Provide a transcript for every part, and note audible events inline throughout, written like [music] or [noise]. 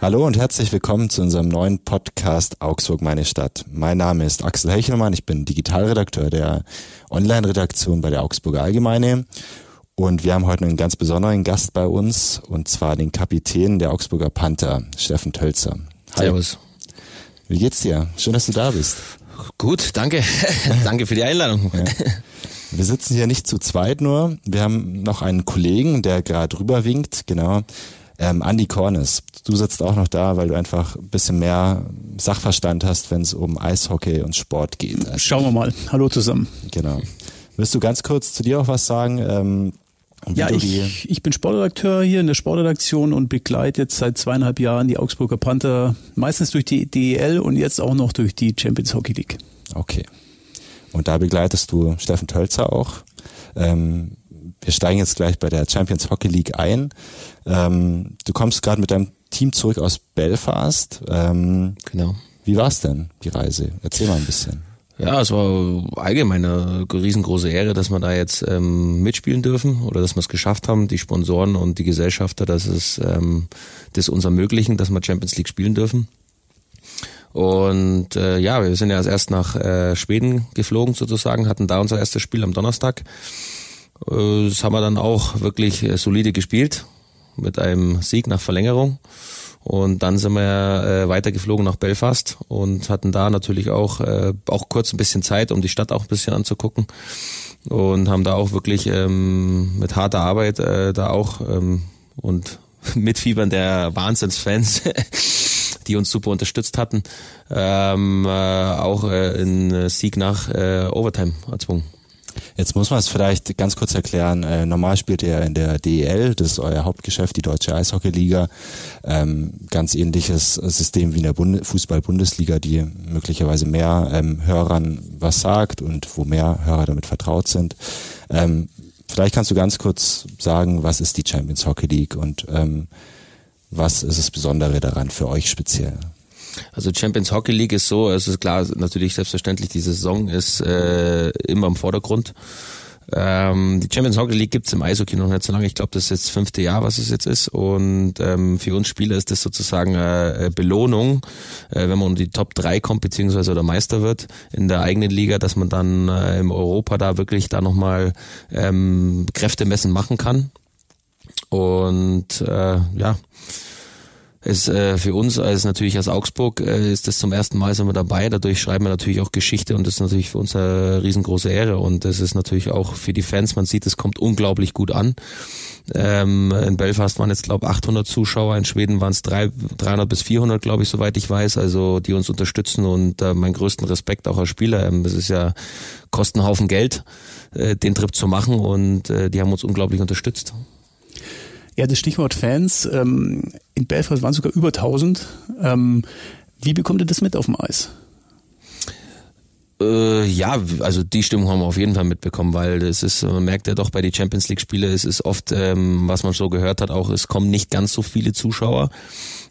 Hallo und herzlich willkommen zu unserem neuen Podcast Augsburg meine Stadt. Mein Name ist Axel Hechelmann, ich bin Digitalredakteur der Online-Redaktion bei der Augsburger Allgemeine und wir haben heute einen ganz besonderen Gast bei uns und zwar den Kapitän der Augsburger Panther, Steffen Tölzer. Hi. Servus. Wie geht's dir? Schön, dass du da bist. Gut, danke. [laughs] danke für die Einladung. Ja. Wir sitzen hier nicht zu zweit nur. Wir haben noch einen Kollegen, der gerade rüber winkt, genau. Ähm, Andy Cornes, du sitzt auch noch da, weil du einfach ein bisschen mehr Sachverstand hast, wenn es um Eishockey und Sport geht. Also, Schauen wir mal. Hallo zusammen. Genau. Willst du ganz kurz zu dir auch was sagen? Ähm, ja, ich, ich bin Sportredakteur hier in der Sportredaktion und begleite jetzt seit zweieinhalb Jahren die Augsburger Panther, meistens durch die DEL und jetzt auch noch durch die Champions Hockey League. Okay. Und da begleitest du Steffen Tölzer auch. Ähm, wir steigen jetzt gleich bei der Champions Hockey League ein. Ähm, du kommst gerade mit deinem Team zurück aus Belfast. Ähm, genau. Wie war es denn, die Reise? Erzähl mal ein bisschen. Ja, es war allgemein eine riesengroße Ehre, dass wir da jetzt ähm, mitspielen dürfen oder dass wir es geschafft haben, die Sponsoren und die Gesellschafter, dass es ähm, das uns ermöglichen, dass wir Champions League spielen dürfen. Und äh, ja, wir sind ja erst nach äh, Schweden geflogen sozusagen, hatten da unser erstes Spiel am Donnerstag. Äh, das haben wir dann auch wirklich äh, solide gespielt mit einem Sieg nach Verlängerung. Und dann sind wir äh, weitergeflogen nach Belfast und hatten da natürlich auch, auch kurz ein bisschen Zeit, um die Stadt auch ein bisschen anzugucken. Und haben da auch wirklich ähm, mit harter Arbeit da auch ähm, und [laughs] mit Fiebern der Wahnsinnsfans, [laughs] die uns super unterstützt hatten, ähm, äh, auch in Sieg nach Overtime erzwungen. Jetzt muss man es vielleicht ganz kurz erklären. Äh, normal spielt ihr in der DEL, das ist euer Hauptgeschäft, die Deutsche Eishockeyliga. Ähm, ganz ähnliches System wie in der Bund Fußball-Bundesliga, die möglicherweise mehr ähm, Hörern was sagt und wo mehr Hörer damit vertraut sind. Ähm, vielleicht kannst du ganz kurz sagen, was ist die Champions Hockey League und ähm, was ist das Besondere daran für euch speziell? Also Champions Hockey League ist so, es ist klar, natürlich selbstverständlich, die Saison ist äh, immer im Vordergrund. Ähm, die Champions Hockey League gibt's im Eishockey noch nicht so lange. Ich glaube, das ist jetzt das fünfte Jahr, was es jetzt ist. Und ähm, für uns Spieler ist das sozusagen äh, Belohnung, äh, wenn man unter die Top 3 kommt, beziehungsweise oder Meister wird in der eigenen Liga, dass man dann äh, im Europa da wirklich da nochmal ähm, Kräfte messen machen kann. Und äh, ja, es äh, für uns als natürlich als Augsburg äh, ist das zum ersten Mal sind wir dabei. Dadurch schreiben wir natürlich auch Geschichte und das ist natürlich für uns eine riesengroße Ehre und das ist natürlich auch für die Fans. Man sieht, es kommt unglaublich gut an. Ähm, in Belfast waren jetzt glaube 800 Zuschauer, in Schweden waren es 300 bis 400, glaube ich, soweit ich weiß. Also die uns unterstützen und äh, meinen größten Respekt auch als Spieler. Ähm, es ist ja Kostenhaufen Geld, äh, den Trip zu machen und äh, die haben uns unglaublich unterstützt. Ja, das Stichwort Fans. Ähm, in Belfast waren sogar über 1000. Ähm, wie bekommt ihr das mit auf dem Eis? Äh, ja, also die Stimmung haben wir auf jeden Fall mitbekommen, weil es ist, man merkt ja doch bei den Champions League Spiele, es ist oft, ähm, was man so gehört hat, auch es kommen nicht ganz so viele Zuschauer,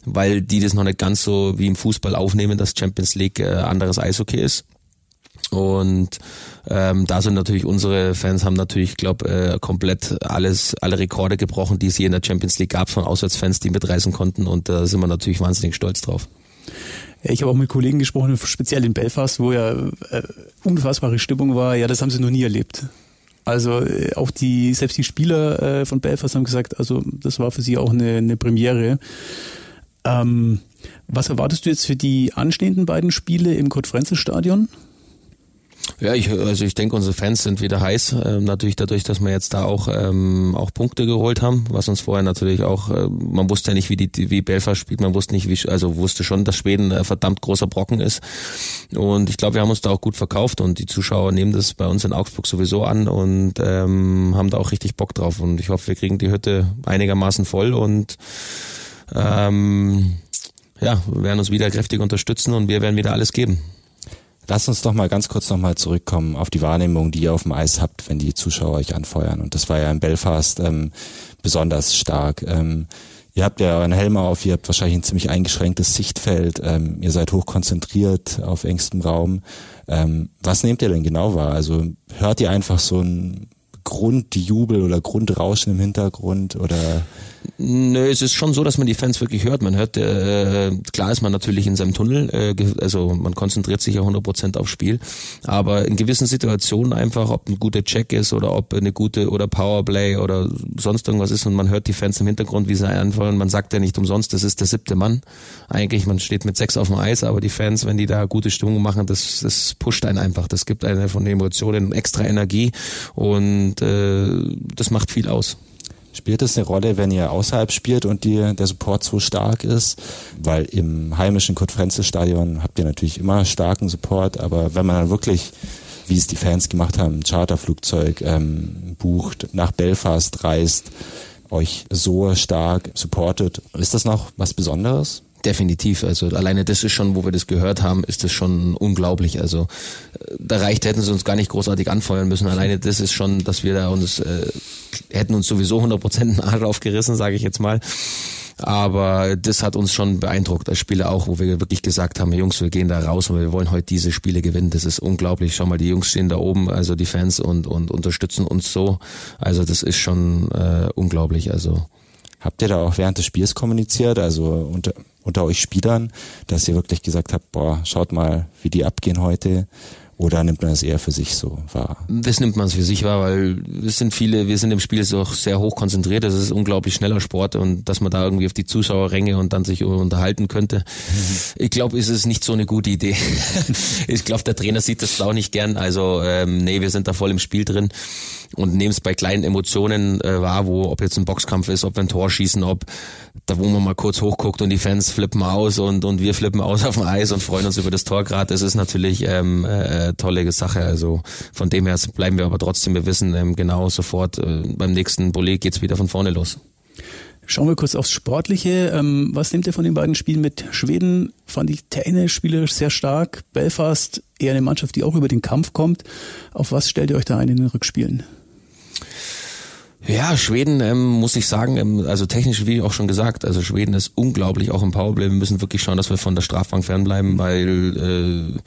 weil die das noch nicht ganz so wie im Fußball aufnehmen, dass Champions League äh, anderes Eishockey ist. Und ähm, da sind natürlich unsere Fans haben natürlich, glaube äh, komplett alles, alle Rekorde gebrochen, die es je in der Champions League gab von Auswärtsfans, die mitreisen konnten. Und da sind wir natürlich wahnsinnig stolz drauf. Ich habe auch mit Kollegen gesprochen, speziell in Belfast, wo ja äh, unfassbare Stimmung war. Ja, das haben sie noch nie erlebt. Also äh, auch die, selbst die Spieler äh, von Belfast haben gesagt, also das war für sie auch eine, eine Premiere. Ähm, was erwartest du jetzt für die anstehenden beiden Spiele im Kurt-Frenzel-Stadion? Ja, ich, also ich denke, unsere Fans sind wieder heiß. Ähm, natürlich dadurch, dass wir jetzt da auch ähm, auch Punkte geholt haben, was uns vorher natürlich auch, äh, man wusste ja nicht, wie die wie Belfast spielt, man wusste nicht, wie also wusste schon, dass Schweden ein verdammt großer Brocken ist. Und ich glaube, wir haben uns da auch gut verkauft und die Zuschauer nehmen das bei uns in Augsburg sowieso an und ähm, haben da auch richtig Bock drauf. Und ich hoffe, wir kriegen die Hütte einigermaßen voll und ähm, ja, werden uns wieder kräftig unterstützen und wir werden wieder alles geben. Lass uns doch mal ganz kurz nochmal zurückkommen auf die Wahrnehmung, die ihr auf dem Eis habt, wenn die Zuschauer euch anfeuern. Und das war ja in Belfast ähm, besonders stark. Ähm, ihr habt ja euren Helm auf, ihr habt wahrscheinlich ein ziemlich eingeschränktes Sichtfeld, ähm, ihr seid hoch konzentriert auf engstem Raum. Ähm, was nehmt ihr denn genau wahr? Also hört ihr einfach so ein Grundjubel oder Grundrauschen im Hintergrund oder Nö, es ist schon so, dass man die Fans wirklich hört. Man hört, äh, klar ist man natürlich in seinem Tunnel, äh, also man konzentriert sich ja 100% aufs Spiel, aber in gewissen Situationen einfach, ob ein guter Check ist oder ob eine gute oder Powerplay oder sonst irgendwas ist und man hört die Fans im Hintergrund, wie sie anfallen. Man sagt ja nicht umsonst, das ist der siebte Mann. Eigentlich, man steht mit sechs auf dem Eis, aber die Fans, wenn die da gute Stimmung machen, das, das pusht einen einfach. Das gibt eine von den Emotionen extra Energie und äh, das macht viel aus. Spielt es eine Rolle, wenn ihr außerhalb spielt und die, der Support so stark ist? Weil im heimischen Kurt-Frenzel-Stadion habt ihr natürlich immer starken Support, aber wenn man dann wirklich, wie es die Fans gemacht haben, ein Charterflugzeug ähm, bucht, nach Belfast reist, euch so stark supportet, ist das noch was Besonderes? Definitiv. Also alleine das ist schon, wo wir das gehört haben, ist das schon unglaublich. Also äh, da reicht, hätten sie uns gar nicht großartig anfeuern müssen. Alleine das ist schon, dass wir da uns äh, hätten uns sowieso 100% einen Arsch [laughs] aufgerissen, sage ich jetzt mal. Aber das hat uns schon beeindruckt als Spieler auch, wo wir wirklich gesagt haben, Jungs, wir gehen da raus und wir wollen heute diese Spiele gewinnen. Das ist unglaublich. Schau mal, die Jungs stehen da oben, also die Fans und, und unterstützen uns so. Also das ist schon äh, unglaublich. Also Habt ihr da auch während des Spiels kommuniziert, also unter, unter euch Spielern, dass ihr wirklich gesagt habt, boah, schaut mal, wie die abgehen heute? Oder nimmt man das eher für sich so wahr? Das nimmt man für sich wahr, weil es sind viele, wir sind im Spiel so sehr hoch konzentriert. Das ist unglaublich schneller Sport und dass man da irgendwie auf die Zuschauerränge und dann sich unterhalten könnte. Mhm. Ich glaube, ist es nicht so eine gute Idee. [laughs] ich glaube, der Trainer sieht das auch nicht gern. Also ähm, nee, wir sind da voll im Spiel drin und nehmen es bei kleinen Emotionen äh, wahr, wo ob jetzt ein Boxkampf ist, ob wir ein Tor schießen, ob da wo man mal kurz hochguckt und die Fans flippen aus und und wir flippen aus auf dem Eis und freuen uns über das Tor gerade. Das ist natürlich ähm, äh, tolle Sache. Also von dem her bleiben wir aber trotzdem, wir wissen ähm, genau sofort äh, beim nächsten Bulli geht's wieder von vorne los. Schauen wir kurz aufs Sportliche. Ähm, was nehmt ihr von den beiden Spielen mit? Schweden fand ich Tennis spielerisch sehr stark. Belfast eher eine Mannschaft, die auch über den Kampf kommt. Auf was stellt ihr euch da ein in den Rückspielen? Ja, Schweden ähm, muss ich sagen, ähm, also technisch wie auch schon gesagt, also Schweden ist unglaublich auch im Powerplay. Wir müssen wirklich schauen, dass wir von der Strafbank fernbleiben, weil äh,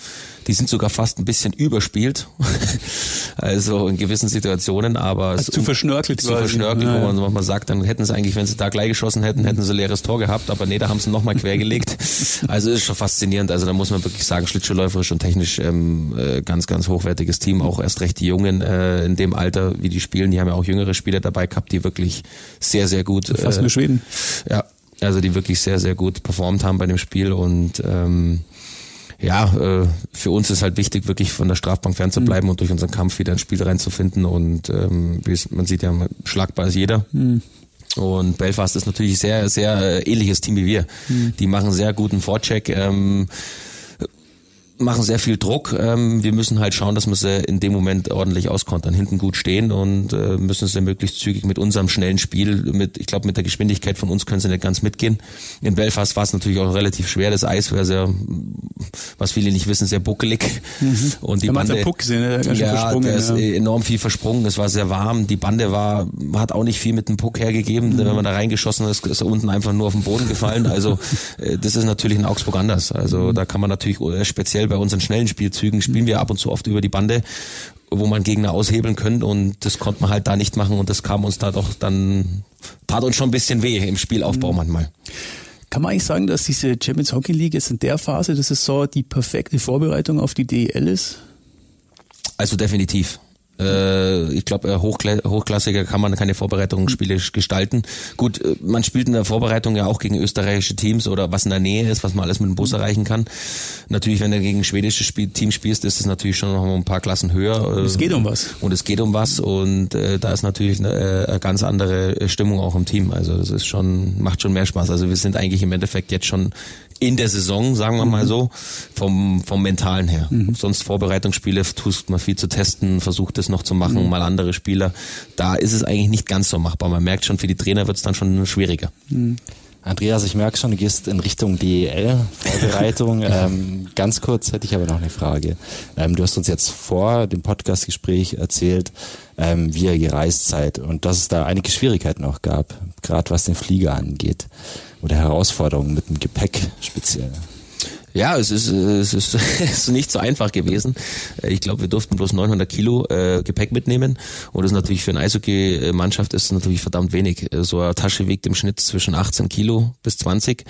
die sind sogar fast ein bisschen überspielt, [laughs] also in gewissen Situationen, aber also zu verschnörkelt, zu verschnörkelt, ja, ja. wo man sagt, dann hätten sie eigentlich, wenn sie da gleich geschossen hätten, hätten sie leeres Tor gehabt, aber nee, da haben sie nochmal quergelegt. [laughs] Also ist schon faszinierend. Also da muss man wirklich sagen, schlittschuhläuferisch und technisch ähm, äh, ganz, ganz hochwertiges Team. Auch erst recht die Jungen äh, in dem Alter, wie die spielen, die haben ja auch jüngere Spieler dabei gehabt, die wirklich sehr, sehr gut. Fast äh, nur Schweden. Ja, also die wirklich sehr, sehr gut performt haben bei dem Spiel und ähm, ja, äh, für uns ist halt wichtig, wirklich von der Strafbank fernzubleiben mhm. und durch unseren Kampf wieder ins Spiel reinzufinden. Und ähm, man sieht ja, schlagbar ist jeder. Mhm. Und Belfast ist natürlich sehr, sehr äh, ähnliches Team wie wir. Mhm. Die machen sehr guten Vorcheck. Ähm, machen sehr viel Druck. Ähm, wir müssen halt schauen, dass wir sie in dem Moment ordentlich auskontern, hinten gut stehen und äh, müssen sie möglichst zügig mit unserem schnellen Spiel, mit, ich glaube, mit der Geschwindigkeit von uns können sie nicht ganz mitgehen. In Belfast war es natürlich auch relativ schwer. Das Eis war sehr, was viele nicht wissen, sehr buckelig. Mhm. Und die ja, Bande, Puck gesehen, ne? Ganz ja, der ist ja. enorm viel versprungen. Es war sehr warm. Die Bande war, hat auch nicht viel mit dem Puck hergegeben. Mhm. Wenn man da reingeschossen ist, ist er unten einfach nur auf den Boden gefallen. Also äh, das ist natürlich in Augsburg anders. Also mhm. da kann man natürlich äh, speziell bei unseren schnellen Spielzügen spielen wir ab und zu oft über die Bande, wo man Gegner aushebeln könnte und das konnte man halt da nicht machen und das kam uns da doch dann, tat uns schon ein bisschen weh im Spielaufbau mhm. manchmal. Kann man eigentlich sagen, dass diese Champions Hockey League jetzt in der Phase der Saison die perfekte Vorbereitung auf die DEL ist? Also definitiv. Äh, ich glaube, äh, Hochkla Hochklassiger kann man keine Vorbereitungsspiele gestalten. Gut, äh, man spielt in der Vorbereitung ja auch gegen österreichische Teams oder was in der Nähe ist, was man alles mit dem Bus erreichen kann. Natürlich, wenn du gegen schwedische Spiel Team spielst, ist es natürlich schon noch ein paar Klassen höher. Und es geht um was. Und es geht um was und äh, da ist natürlich eine, äh, eine ganz andere Stimmung auch im Team. Also das ist schon, macht schon mehr Spaß. Also wir sind eigentlich im Endeffekt jetzt schon in der Saison, sagen wir mal mhm. so, vom, vom Mentalen her. Mhm. Sonst Vorbereitungsspiele tust man viel zu testen, versucht es noch zu machen, mhm. mal andere Spieler. Da ist es eigentlich nicht ganz so machbar. Man merkt schon, für die Trainer wird es dann schon schwieriger. Mhm. Andreas, ich merke schon, du gehst in Richtung DEL-Vorbereitung. [laughs] ähm, ganz kurz hätte ich aber noch eine Frage. Ähm, du hast uns jetzt vor dem Podcastgespräch erzählt, ähm, wie ihr gereist seid und dass es da einige Schwierigkeiten auch gab, gerade was den Flieger angeht oder Herausforderungen mit dem Gepäck speziell. Ja, es ist, es ist, [laughs] es ist nicht so einfach gewesen. Ich glaube, wir durften bloß 900 Kilo äh, Gepäck mitnehmen und das ist natürlich für eine Eishockey-Mannschaft ist natürlich verdammt wenig. So eine Tasche wiegt im Schnitt zwischen 18 Kilo bis 20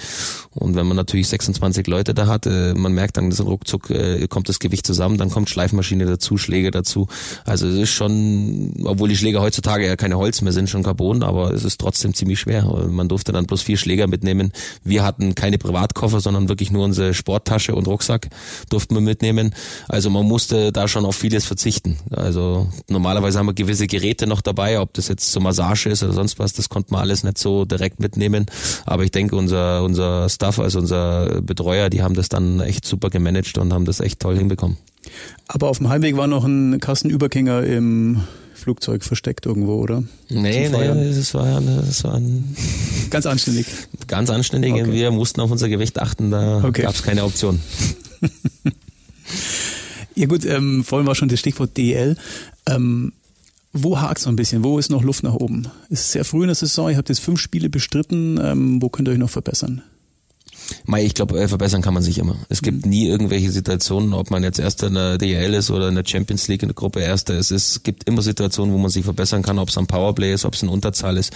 und wenn man natürlich 26 Leute da hat, äh, man merkt dann, dass ruckzuck äh, kommt das Gewicht zusammen, dann kommt Schleifmaschine dazu, Schläge dazu. Also es ist schon, obwohl die Schläger heutzutage ja keine Holz mehr sind, schon Carbon, aber es ist trotzdem ziemlich schwer. Man durfte dann bloß vier Schläger mitnehmen. Wir hatten keine Privatkoffer, sondern wirklich nur unsere Sport Sporttasche und Rucksack durften wir mitnehmen. Also man musste da schon auf vieles verzichten. Also normalerweise haben wir gewisse Geräte noch dabei, ob das jetzt zur Massage ist oder sonst was, das konnte man alles nicht so direkt mitnehmen. Aber ich denke, unser, unser Staff, also unser Betreuer, die haben das dann echt super gemanagt und haben das echt toll hinbekommen. Aber auf dem Heimweg war noch ein Kassenübergänger im Flugzeug versteckt irgendwo, oder? Nee, nee, das war, das war ein ganz anständig. Ganz anständig. Okay. Wir mussten auf unser Gewicht achten, da okay. gab es keine Option. [laughs] ja gut, ähm, vorhin war schon das Stichwort DL. Ähm, wo hakt es noch ein bisschen? Wo ist noch Luft nach oben? Es ist sehr früh in der Saison, ihr habt jetzt fünf Spiele bestritten. Ähm, wo könnt ihr euch noch verbessern? Mei, ich glaube, äh, verbessern kann man sich immer. Es gibt mhm. nie irgendwelche Situationen, ob man jetzt Erster in der DL ist oder in der Champions League in der Gruppe Erster ist. Es gibt immer Situationen, wo man sich verbessern kann, ob es ein Powerplay ist, ob es eine Unterzahl ist.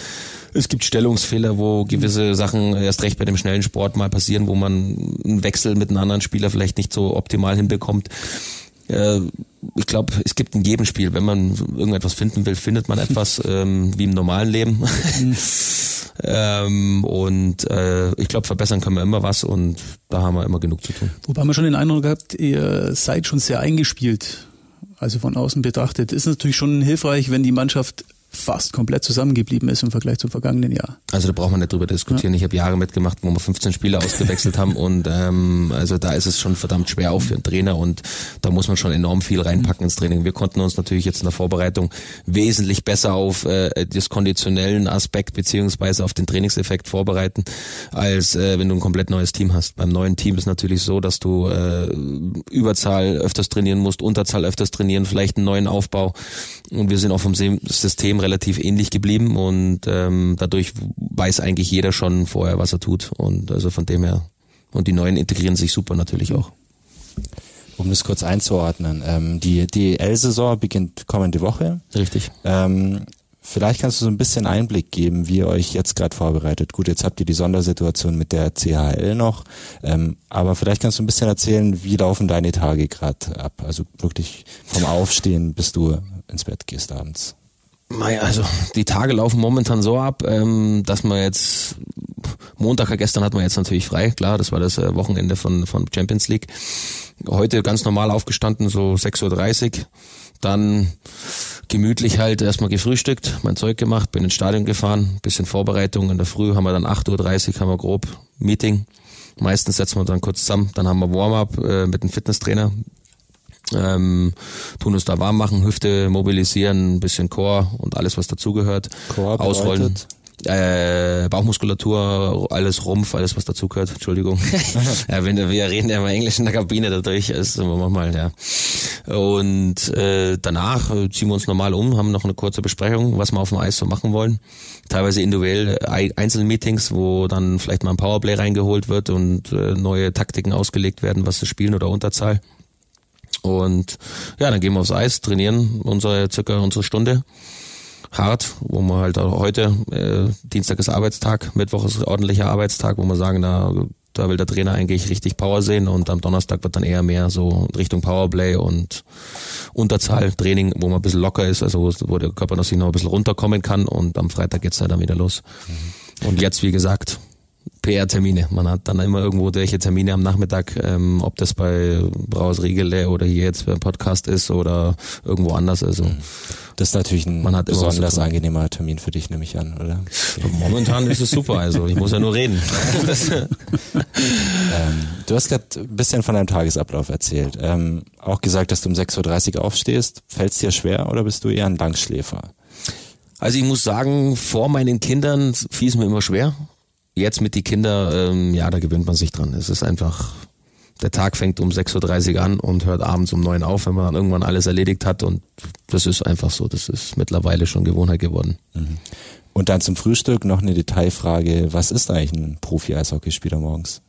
Es gibt Stellungsfehler, wo gewisse Sachen erst recht bei dem schnellen Sport mal passieren, wo man einen Wechsel mit einem anderen Spieler vielleicht nicht so optimal hinbekommt. Äh, ich glaube, es gibt in jedem Spiel, wenn man irgendetwas finden will, findet man etwas [laughs] ähm, wie im normalen Leben. Mhm. [laughs] ähm, und äh, ich glaube, verbessern können wir immer was und da haben wir immer genug zu tun. Wobei man schon den Eindruck gehabt, ihr seid schon sehr eingespielt. Also von außen betrachtet ist natürlich schon hilfreich, wenn die Mannschaft fast komplett zusammengeblieben ist im Vergleich zum vergangenen Jahr. Also da braucht man nicht drüber diskutieren. Ja. Ich habe Jahre mitgemacht, wo wir 15 Spieler ausgewechselt haben und ähm, also da ist es schon verdammt schwer auch für einen Trainer und da muss man schon enorm viel reinpacken ins Training. Wir konnten uns natürlich jetzt in der Vorbereitung wesentlich besser auf äh, das konditionellen Aspekt beziehungsweise auf den Trainingseffekt vorbereiten, als äh, wenn du ein komplett neues Team hast. Beim neuen Team ist natürlich so, dass du äh, Überzahl öfters trainieren musst, Unterzahl öfters trainieren, vielleicht einen neuen Aufbau und wir sind auch vom System relativ ähnlich geblieben und ähm, dadurch weiß eigentlich jeder schon vorher, was er tut. Und also von dem her. Und die Neuen integrieren sich super natürlich auch. Um das kurz einzuordnen, ähm, die DEL-Saison beginnt kommende Woche. Richtig. Ähm, vielleicht kannst du so ein bisschen Einblick geben, wie ihr euch jetzt gerade vorbereitet. Gut, jetzt habt ihr die Sondersituation mit der CHL noch, ähm, aber vielleicht kannst du ein bisschen erzählen, wie laufen deine Tage gerade ab? Also wirklich vom Aufstehen bis du ins Bett gehst abends. Also die Tage laufen momentan so ab, ähm, dass man jetzt Montag gestern hat man jetzt natürlich frei, klar, das war das äh, Wochenende von von Champions League. Heute ganz normal aufgestanden, so 6.30 Uhr. Dann gemütlich halt erstmal gefrühstückt, mein Zeug gemacht, bin ins Stadion gefahren, bisschen Vorbereitung. In der Früh haben wir dann 8.30 Uhr haben wir grob Meeting. Meistens setzen wir dann kurz zusammen, dann haben wir Warm-up äh, mit dem Fitnesstrainer, ähm, tun uns da warm machen, Hüfte mobilisieren, ein bisschen Chor und alles, was dazugehört. Chor Ausrollen. Äh, Bauchmuskulatur, alles Rumpf, alles was dazugehört, Entschuldigung. [laughs] ja, wenn wir reden ja mal Englisch in der Kabine dadurch, ist immer manchmal, ja. Und äh, danach ziehen wir uns normal um, haben noch eine kurze Besprechung, was wir auf dem Eis so machen wollen. Teilweise individuell äh, Einzelmeetings, wo dann vielleicht mal ein Powerplay reingeholt wird und äh, neue Taktiken ausgelegt werden, was sie spielen oder Unterzahl. Und ja, dann gehen wir aufs Eis, trainieren unsere circa unsere Stunde hart, wo wir halt auch heute, äh, Dienstag ist Arbeitstag, Mittwoch ist ordentlicher Arbeitstag, wo wir sagen, da, da will der Trainer eigentlich richtig Power sehen und am Donnerstag wird dann eher mehr so Richtung Powerplay und Unterzahltraining, wo man ein bisschen locker ist, also wo der Körper noch sich noch ein bisschen runterkommen kann und am Freitag geht's dann wieder los. Mhm. Und jetzt, wie gesagt, PR-Termine. Man hat dann immer irgendwo welche Termine am Nachmittag, ähm, ob das bei Braus Riegele oder hier jetzt beim Podcast ist oder irgendwo anders. Also mhm. das ist natürlich ein man hat besonders angenehmer Termin für dich, nehme ich an, oder? Momentan ist es super, also ich muss ja nur reden. [laughs] ähm, du hast gerade ein bisschen von deinem Tagesablauf erzählt. Ähm, auch gesagt, dass du um 6.30 Uhr aufstehst. Fällt es dir schwer oder bist du eher ein Langschläfer? Also ich muss sagen, vor meinen Kindern fiel es mir immer schwer jetzt mit die Kinder, ähm, ja, da gewöhnt man sich dran. Es ist einfach, der Tag fängt um 6.30 Uhr an und hört abends um 9 auf, wenn man dann irgendwann alles erledigt hat und das ist einfach so, das ist mittlerweile schon Gewohnheit geworden. Mhm. Und dann zum Frühstück noch eine Detailfrage, was ist eigentlich ein Profi-Eishockeyspieler morgens?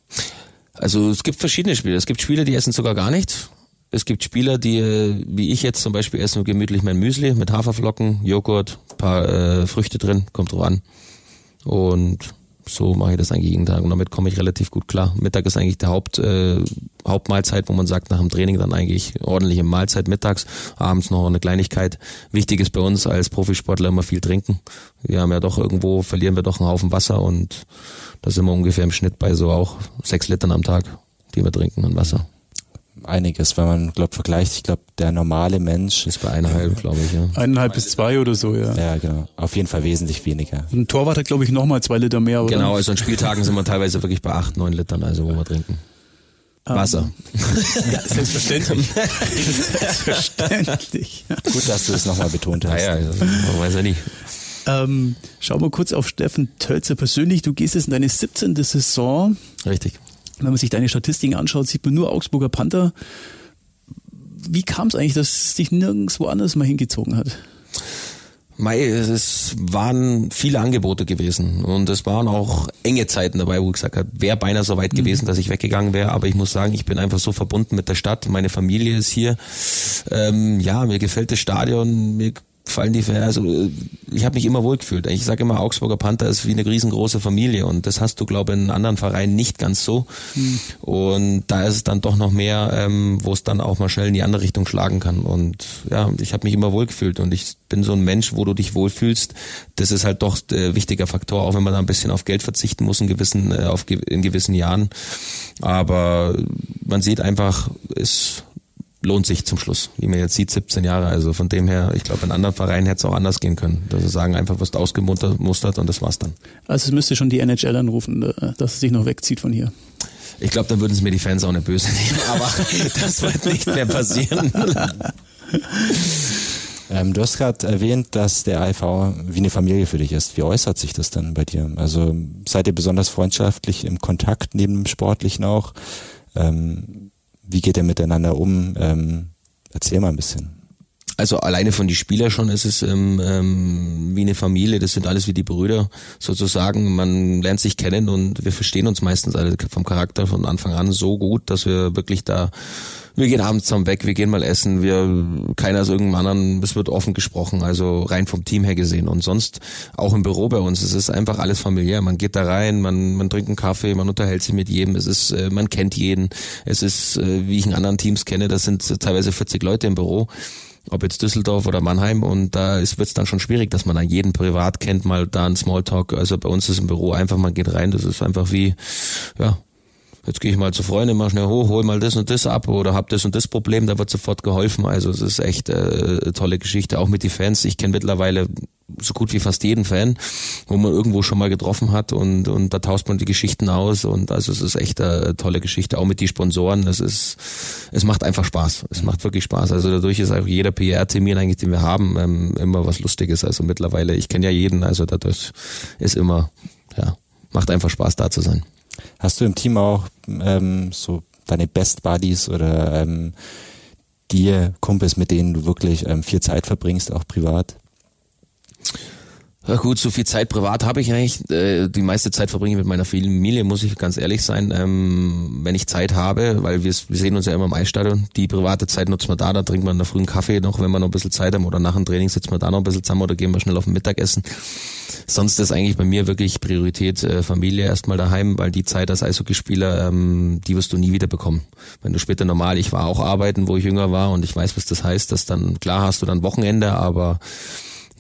Also es gibt verschiedene Spieler. Es gibt Spieler, die essen sogar gar nichts. Es gibt Spieler, die, wie ich jetzt zum Beispiel, essen gemütlich mein Müsli mit Haferflocken, Joghurt, paar äh, Früchte drin, kommt drauf an. Und so mache ich das eigentlich jeden Tag und damit komme ich relativ gut klar. Mittag ist eigentlich der Haupt, äh, Hauptmahlzeit, wo man sagt, nach dem Training dann eigentlich ordentliche Mahlzeit mittags, abends noch eine Kleinigkeit. Wichtig ist bei uns als Profisportler immer viel trinken. Wir haben ja doch irgendwo, verlieren wir doch einen Haufen Wasser und da sind wir ungefähr im Schnitt bei so auch sechs Litern am Tag, die wir trinken an Wasser einiges, wenn man glaub vergleicht. Ich glaube, der normale Mensch ist bei eineinhalb, glaube ich. Ja. Eineinhalb bis zwei oder so, ja. Ja, genau. Auf jeden Fall wesentlich weniger. Ein Torwart hat, glaube ich, nochmal zwei Liter mehr, oder? Genau, also an Spieltagen sind wir teilweise wirklich bei acht, neun Litern, also wo wir trinken. Ah. Wasser. [laughs] Ja, selbstverständlich. [laughs] selbstverständlich. Gut, dass du das nochmal betont hast. Ja, ja, man weiß ja nicht. Ähm, schau mal kurz auf Steffen Tölzer persönlich. Du gehst jetzt in deine 17. Saison. Richtig. Wenn man sich deine Statistiken anschaut, sieht man nur Augsburger Panther. Wie kam es eigentlich, dass es dich nirgendwo anders mal hingezogen hat? Mei, es waren viele Angebote gewesen und es waren auch enge Zeiten dabei, wo ich gesagt habe, wäre beinahe so weit mhm. gewesen, dass ich weggegangen wäre, aber ich muss sagen, ich bin einfach so verbunden mit der Stadt, meine Familie ist hier, ähm, ja, mir gefällt das Stadion, mir fallen die also ich habe mich immer wohl gefühlt. Ich sage immer, Augsburger Panther ist wie eine riesengroße Familie und das hast du, glaube ich, in anderen Vereinen nicht ganz so. Hm. Und da ist es dann doch noch mehr, ähm, wo es dann auch mal schnell in die andere Richtung schlagen kann. Und ja, ich habe mich immer wohl gefühlt und ich bin so ein Mensch, wo du dich wohlfühlst. Das ist halt doch ein wichtiger Faktor, auch wenn man da ein bisschen auf Geld verzichten muss in gewissen, äh, auf, in gewissen Jahren. Aber man sieht einfach, es lohnt sich zum Schluss. Wie man jetzt sieht, 17 Jahre. Also von dem her, ich glaube, in anderen Vereinen hätte es auch anders gehen können. Dass sie sagen, einfach wirst ausgemustert und das war's dann. Also es müsste schon die NHL anrufen, äh, dass es sich noch wegzieht von hier. Ich glaube, dann würden es mir die Fans auch nicht böse nehmen, [laughs] aber das wird nicht mehr passieren. [laughs] Ähm, du hast gerade erwähnt, dass der IV wie eine Familie für dich ist. Wie äußert sich das dann bei dir? Also seid ihr besonders freundschaftlich im Kontakt neben dem Sportlichen auch? Ähm, wie geht er miteinander um? Ähm, erzähl mal ein bisschen. Also alleine von die Spieler schon ist es ähm, ähm, wie eine Familie, das sind alles wie die Brüder sozusagen. Man lernt sich kennen und wir verstehen uns meistens alle vom Charakter von Anfang an so gut, dass wir wirklich da wir gehen abends zusammen weg, wir gehen mal essen, wir, keiner ist irgendeinem anderen, es wird offen gesprochen, also rein vom Team her gesehen. Und sonst auch im Büro bei uns, es ist einfach alles familiär. Man geht da rein, man, man trinkt einen Kaffee, man unterhält sich mit jedem, es ist, äh, man kennt jeden. Es ist, äh, wie ich in anderen Teams kenne, das sind teilweise 40 Leute im Büro ob jetzt Düsseldorf oder Mannheim und da wird es dann schon schwierig, dass man dann jeden privat kennt, mal da ein Smalltalk. Also bei uns ist im Büro einfach, man geht rein, das ist einfach wie, ja, jetzt gehe ich mal zu Freunden, mach schnell hoch, hol mal das und das ab oder hab das und das Problem, da wird sofort geholfen. Also es ist echt äh, tolle Geschichte, auch mit den Fans. Ich kenne mittlerweile so gut wie fast jeden Fan, wo man irgendwo schon mal getroffen hat und, und da tauscht man die Geschichten aus und also es ist echt eine tolle Geschichte, auch mit den Sponsoren. Das ist, es macht einfach Spaß. Es macht wirklich Spaß. Also dadurch ist auch jeder PR-Termin eigentlich, den wir haben, ähm, immer was Lustiges. Also mittlerweile, ich kenne ja jeden, also dadurch ist immer, ja, macht einfach Spaß da zu sein. Hast du im Team auch ähm, so deine Best Buddies oder ähm, die Kumpels, mit denen du wirklich ähm, viel Zeit verbringst, auch privat? Ja gut, so viel Zeit privat habe ich eigentlich. Äh, die meiste Zeit verbringe ich mit meiner Familie, muss ich ganz ehrlich sein. Ähm, wenn ich Zeit habe, weil wir, wir sehen uns ja immer im Eisstadion, die private Zeit nutzen wir da, da trinkt man in der frühen Kaffee noch, wenn wir noch ein bisschen Zeit haben oder nach dem Training sitzen wir da noch ein bisschen zusammen oder gehen wir schnell auf ein Mittagessen. Sonst ist eigentlich bei mir wirklich Priorität äh, Familie erstmal daheim, weil die Zeit als Eishockeyspieler, ähm, die wirst du nie wieder bekommen. Wenn du später normal, ich war auch arbeiten, wo ich jünger war und ich weiß, was das heißt, dass dann, klar hast du dann Wochenende, aber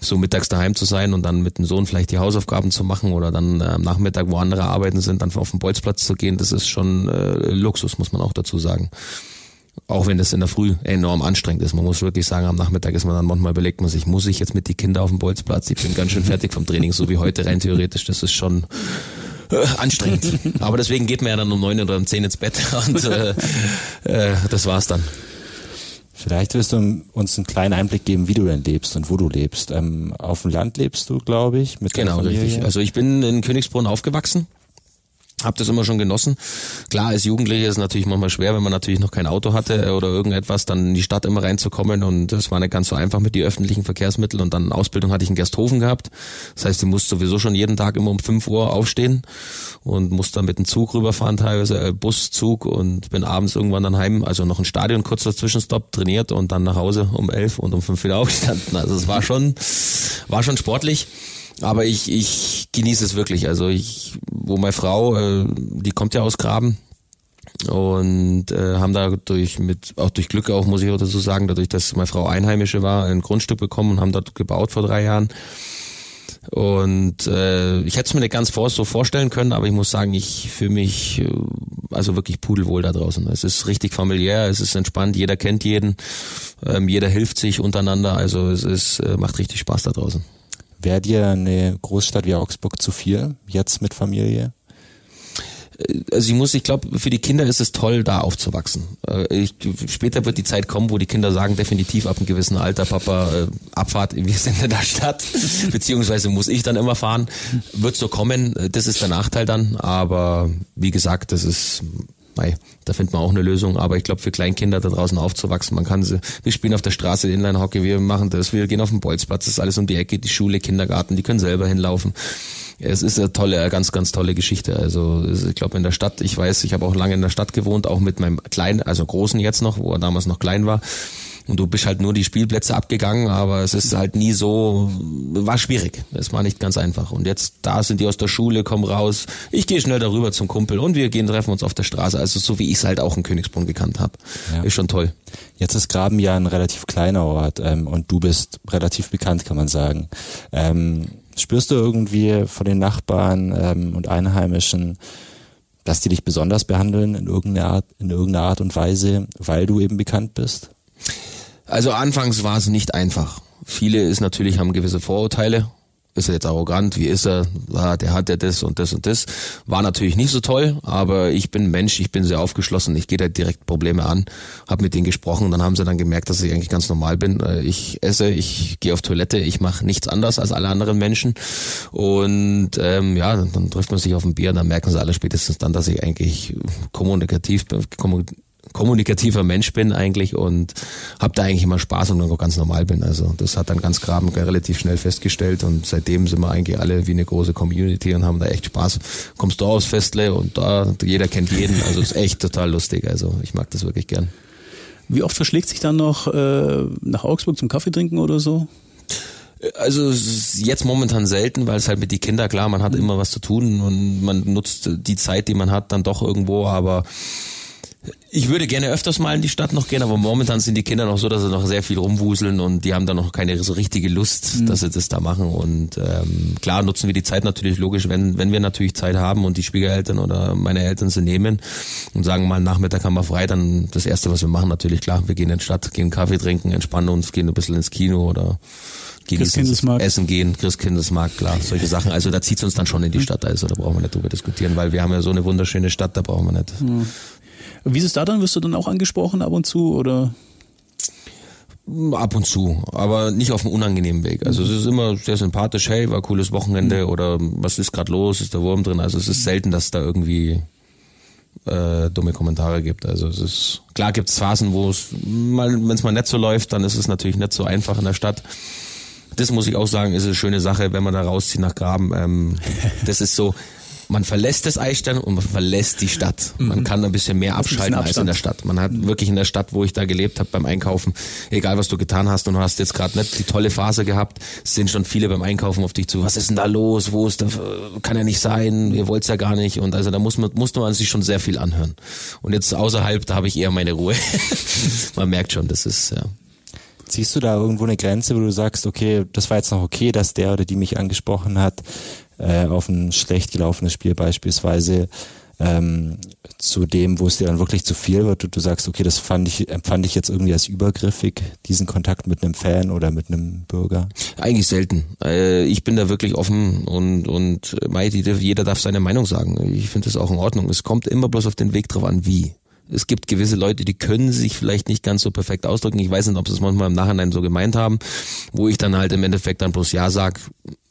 so mittags daheim zu sein und dann mit dem Sohn vielleicht die Hausaufgaben zu machen oder dann äh, am Nachmittag, wo andere arbeiten sind, dann auf den Bolzplatz zu gehen, das ist schon äh, Luxus, muss man auch dazu sagen. Auch wenn das in der Früh enorm anstrengend ist. Man muss wirklich sagen, am Nachmittag ist man dann manchmal überlegt man sich, muss ich jetzt mit die Kinder auf den Bolzplatz? Ich bin ganz schön fertig vom Training, so wie heute rein theoretisch. Das ist schon äh, anstrengend. Aber deswegen geht man ja dann um neun oder um zehn ins Bett [laughs] und äh, äh, das war's dann. Vielleicht wirst du uns einen kleinen Einblick geben, wie du denn lebst und wo du lebst. Ähm, auf dem Land lebst du, glaube ich, mit Genau, richtig. Also ich bin in Königsbrunn aufgewachsen. Hab das immer schon genossen. Klar, als Jugendlicher ist es natürlich manchmal schwer, wenn man natürlich noch kein Auto hatte oder irgendetwas, dann in die Stadt immer reinzukommen und das war nicht ganz so einfach mit den öffentlichen Verkehrsmitteln und dann Ausbildung hatte ich in Gersthofen gehabt. Das heißt, ich musste sowieso schon jeden Tag immer um 5 Uhr aufstehen und musste dann mit dem Zug rüberfahren, teilweise äh, Bus, und bin abends irgendwann dann heim, also noch ein Stadion, kurzer Zwischenstopp, trainiert und dann nach Hause um 11 und um 5 wieder [laughs] aufgestanden. Also es war schon, war schon sportlich. Aber ich, ich genieße es wirklich. Also ich, wo meine Frau, äh, die kommt ja aus Graben und äh, haben da durch mit auch durch Glück auch muss ich dazu sagen, dadurch, dass meine Frau Einheimische war, ein Grundstück bekommen und haben dort gebaut vor drei Jahren. Und äh, ich hätte es mir nicht ganz vor, so vorstellen können, aber ich muss sagen, ich fühle mich äh, also wirklich pudelwohl da draußen. Es ist richtig familiär, es ist entspannt, jeder kennt jeden, ähm, jeder hilft sich untereinander, also es ist, äh, macht richtig Spaß da draußen. Wäre dir eine Großstadt wie Augsburg zu viel, jetzt mit Familie? also ich muss, ich glaube, für die Kinder ist es toll, da aufzuwachsen. Äh, ich, später wird die Zeit kommen, wo die Kinder sagen, definitiv ab einem gewissen Alter, Papa, äh, Abfahrt, [laughs] wir sind in der Stadt, [laughs] beziehungsweise muss ich dann immer fahren. Wird so kommen, das ist der Nachteil dann, aber wie gesagt, das ist Mei, da findet man auch eine Lösung. Aber ich glaube, für Kleinkinder da draußen aufzuwachsen, man kann sie, wir spielen auf der Straße Inline-Hockey, wir machen das, wir gehen auf den Bolzplatz, das ist alles um die Ecke, die Schule, Kindergarten, die können selber hinlaufen. Es ist eine tolle, eine ganz, ganz tolle Geschichte. Also ich glaube in der Stadt, ich weiß, ich habe auch lange in der Stadt gewohnt, auch mit meinem kleinen, also großen jetzt noch, wo er damals noch klein war und du bist halt nur die Spielplätze abgegangen, aber es ist halt nie so, war schwierig. Es war nicht ganz einfach. Und jetzt, da sind die aus der Schule, kommen raus, ich gehe schnell darüber zum Kumpel und wir gehen, treffen uns auf der Straße. Also so wie ich es halt auch in Königsbrunn gekannt habe. Ja. Ist schon toll. Jetzt ist Graben ja ein relativ kleiner Ort ähm, und du bist relativ bekannt, kann man sagen. Ähm, spürst du irgendwie von den Nachbarn ähm, und Einheimischen, dass die dich besonders behandeln in irgendeiner Art, in irgendeiner Art und Weise, weil du eben bekannt bist? Also anfangs war es nicht einfach. Viele ist natürlich haben gewisse Vorurteile. Ist er jetzt arrogant? Wie ist er? Ah, der hat ja das und das und das. War natürlich nicht so toll, aber ich bin Mensch, ich bin sehr aufgeschlossen. Ich gehe da direkt Probleme an, habe mit denen gesprochen dann haben sie dann gemerkt, dass ich eigentlich ganz normal bin. Äh, ich esse, ich gehe auf Toilette, ich mache nichts anders als alle anderen Menschen. Und ähm, ja, dann trifft man sich auf ein Bier und dann merken sie alle spätestens dann, dass ich eigentlich kommunikativ, kommunikativer Mensch bin eigentlich und habe da eigentlich immer Spaß und dann ganz normal bin. Also das hat dann ganz Graben relativ schnell festgestellt und seitdem sind wir eigentlich alle wie eine große Community und haben da echt Spaß. Kommst du aus Festle und da jeder kennt jeden, also ist echt total lustig. Also ich mag das wirklich gern. Wie oft verschlägt sich dann noch äh, nach Augsburg zum Kaffee trinken oder so? Also jetzt momentan selten, weil es halt mit die Kinder klar, man hat immer was zu tun und man nutzt die Zeit, die man hat, dann doch irgendwo, aber ich würde gerne öfters mal in die Stadt noch gehen, aber momentan sind die Kinder noch so, dass sie noch sehr viel rumwuseln und die haben da noch keine so richtige Lust, mhm. dass sie das da machen. Und ähm, klar nutzen wir die Zeit natürlich logisch, wenn, wenn wir natürlich Zeit haben und die Schwiegereltern oder meine Eltern sie nehmen und sagen mal, Nachmittag haben wir frei, dann das Erste, was wir machen, natürlich klar, wir gehen in die Stadt, gehen Kaffee trinken, entspannen uns, gehen ein bisschen ins Kino oder genießen, essen gehen, Christkindlesmarkt, klar, solche Sachen. Also da zieht es uns dann schon in die Stadt, also da brauchen wir nicht drüber diskutieren, weil wir haben ja so eine wunderschöne Stadt, da brauchen wir nicht. Mhm wie ist es da dann? Wirst du dann auch angesprochen ab und zu oder? Ab und zu, aber nicht auf einem unangenehmen Weg. Also es ist immer sehr sympathisch, hey, war cooles Wochenende mhm. oder was ist gerade los, ist der Wurm drin. Also es ist selten, dass da irgendwie äh, dumme Kommentare gibt. Also es ist klar gibt es Phasen, wo es mal, wenn es mal nicht so läuft, dann ist es natürlich nicht so einfach in der Stadt. Das muss ich auch sagen, ist eine schöne Sache, wenn man da rauszieht nach Graben. Ähm, [laughs] das ist so, man verlässt das Eisstern und man verlässt die Stadt. Man mhm. kann ein bisschen mehr abschalten bisschen als in der Stadt. Man hat mhm. wirklich in der Stadt, wo ich da gelebt habe beim Einkaufen, egal was du getan hast und du hast jetzt gerade nicht die tolle Phase gehabt, sind schon viele beim Einkaufen auf dich zu. Was ist denn da los? Wo ist da, kann ja nicht sein, ihr wollt's ja gar nicht. Und also da muss man, musste man sich schon sehr viel anhören. Und jetzt außerhalb, da habe ich eher meine Ruhe. [laughs] man merkt schon, das ist, ja. Siehst du da irgendwo eine Grenze, wo du sagst, okay, das war jetzt noch okay, dass der oder die mich angesprochen hat, äh, auf ein schlecht gelaufenes Spiel beispielsweise ähm, zu dem, wo es dir dann wirklich zu viel wird und du sagst, okay, das fand ich, empfand ich jetzt irgendwie als übergriffig, diesen Kontakt mit einem Fan oder mit einem Bürger? Eigentlich selten. Äh, ich bin da wirklich offen und, und jeder darf seine Meinung sagen. Ich finde das auch in Ordnung. Es kommt immer bloß auf den Weg drauf an, wie. Es gibt gewisse Leute, die können sich vielleicht nicht ganz so perfekt ausdrücken. Ich weiß nicht, ob sie es manchmal im Nachhinein so gemeint haben, wo ich dann halt im Endeffekt dann bloß Ja sag,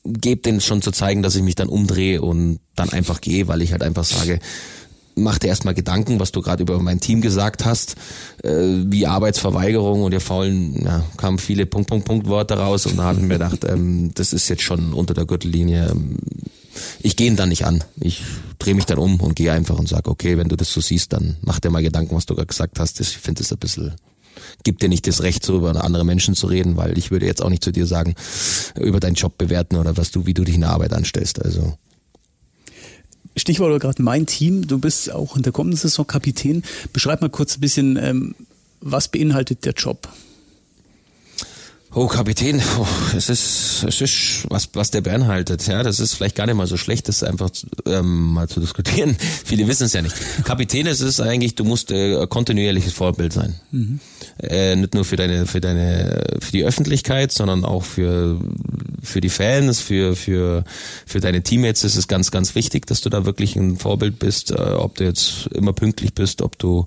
gebe denen schon zu zeigen, dass ich mich dann umdrehe und dann einfach gehe, weil ich halt einfach sage, mach dir erstmal Gedanken, was du gerade über mein Team gesagt hast, äh, wie Arbeitsverweigerung und ihr faulen, ja, kamen viele Punkt, Punkt, Punkt Worte raus und da habe ich mir gedacht, ähm, das ist jetzt schon unter der Gürtellinie. Ähm, ich gehe ihn dann nicht an. Ich drehe mich dann um und gehe einfach und sage, okay, wenn du das so siehst, dann mach dir mal Gedanken, was du gerade gesagt hast. Ich finde es ein bisschen gibt dir nicht das Recht, so über andere Menschen zu reden, weil ich würde jetzt auch nicht zu dir sagen, über deinen Job bewerten oder was du, wie du dich in der Arbeit anstellst. Also Stichwort gerade mein Team. Du bist auch in der kommenden Saison Kapitän. Beschreib mal kurz ein bisschen, ähm, was beinhaltet der Job? Oh, Kapitän, oh, es ist, es ist was, was der beinhaltet. Ja, das ist vielleicht gar nicht mal so schlecht, das einfach ähm, mal zu diskutieren. [laughs] Viele wissen es ja nicht. Kapitän ist es eigentlich, du musst äh, kontinuierliches Vorbild sein. Mhm. Äh, nicht nur für deine, für deine, für die Öffentlichkeit, sondern auch für für die Fans, für für für deine Teammates ist es ganz, ganz wichtig, dass du da wirklich ein Vorbild bist. Äh, ob du jetzt immer pünktlich bist, ob du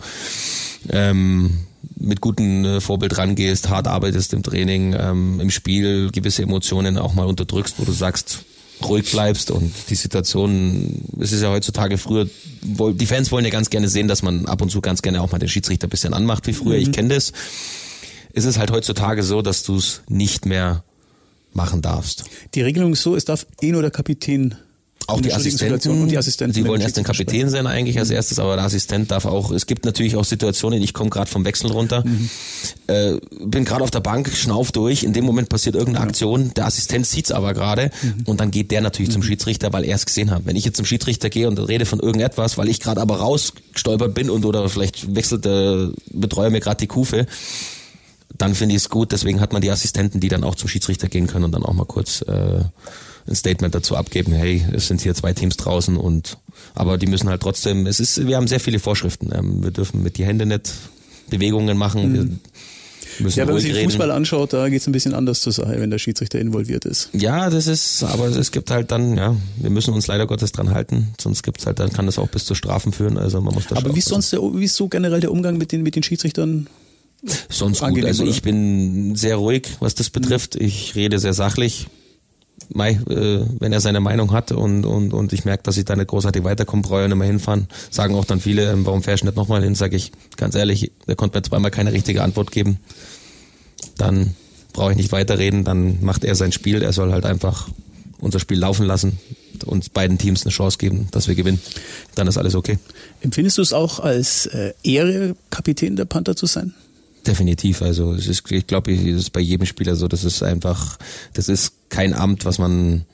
ähm, mit gutem äh, Vorbild rangehst, hart arbeitest im Training, ähm, im Spiel gewisse Emotionen auch mal unterdrückst, wo du sagst, ruhig bleibst und die Situation, es ist ja heutzutage früher, die Fans wollen ja ganz gerne sehen, dass man ab und zu ganz gerne auch mal den Schiedsrichter ein bisschen anmacht wie früher, mhm. ich kenne das. Es ist halt heutzutage so, dass du es nicht mehr machen darfst. Die Regelung ist so, es darf eh nur der Kapitän auch die Assistenten, und die Assistenten. Sie wollen erst den Kapitän sein eigentlich als mhm. erstes, aber der Assistent darf auch, es gibt natürlich auch Situationen, ich komme gerade vom Wechsel runter, mhm. äh, bin gerade auf der Bank, schnauf durch, in dem Moment passiert irgendeine ja. Aktion, der Assistent sieht's aber gerade mhm. und dann geht der natürlich mhm. zum Schiedsrichter, weil er es gesehen hat. Wenn ich jetzt zum Schiedsrichter gehe und rede von irgendetwas, weil ich gerade aber rausgestolpert bin und oder vielleicht wechselt der Betreuer mir gerade die Kufe, dann finde ich es gut, deswegen hat man die Assistenten, die dann auch zum Schiedsrichter gehen können und dann auch mal kurz äh, ein Statement dazu abgeben, hey, es sind hier zwei Teams draußen und aber die müssen halt trotzdem, es ist, wir haben sehr viele Vorschriften. Ähm, wir dürfen mit die Hände nicht Bewegungen machen. Mhm. ja, wenn man sich reden. Fußball anschaut, da geht es ein bisschen anders zur Sache, wenn der Schiedsrichter involviert ist. Ja, das ist, aber es gibt halt dann, ja, wir müssen uns leider Gottes dran halten, sonst gibt's halt, dann kann das auch bis zu Strafen führen. Also man muss das Aber wie ist sonst der, wie ist so generell der Umgang mit den, mit den Schiedsrichtern? Sonst gut. Also ich bin sehr ruhig, was das betrifft. Ich rede sehr sachlich. Mai, äh, wenn er seine Meinung hat und, und, und ich merke, dass ich da nicht großartig weiterkomme, brauche ich nicht mehr hinfahren. Sagen auch dann viele, ähm, warum fährst du nicht nochmal hin? Sage ich, ganz ehrlich, der konnte mir zweimal keine richtige Antwort geben. Dann brauche ich nicht weiterreden, dann macht er sein Spiel. Er soll halt einfach unser Spiel laufen lassen, uns beiden Teams eine Chance geben, dass wir gewinnen. Dann ist alles okay. Empfindest du es auch als äh, Ehre, Kapitän der Panther zu sein? Definitiv. Also es ist, ich glaube, es ist bei jedem Spieler so. Das ist einfach, das ist kein Amt, was man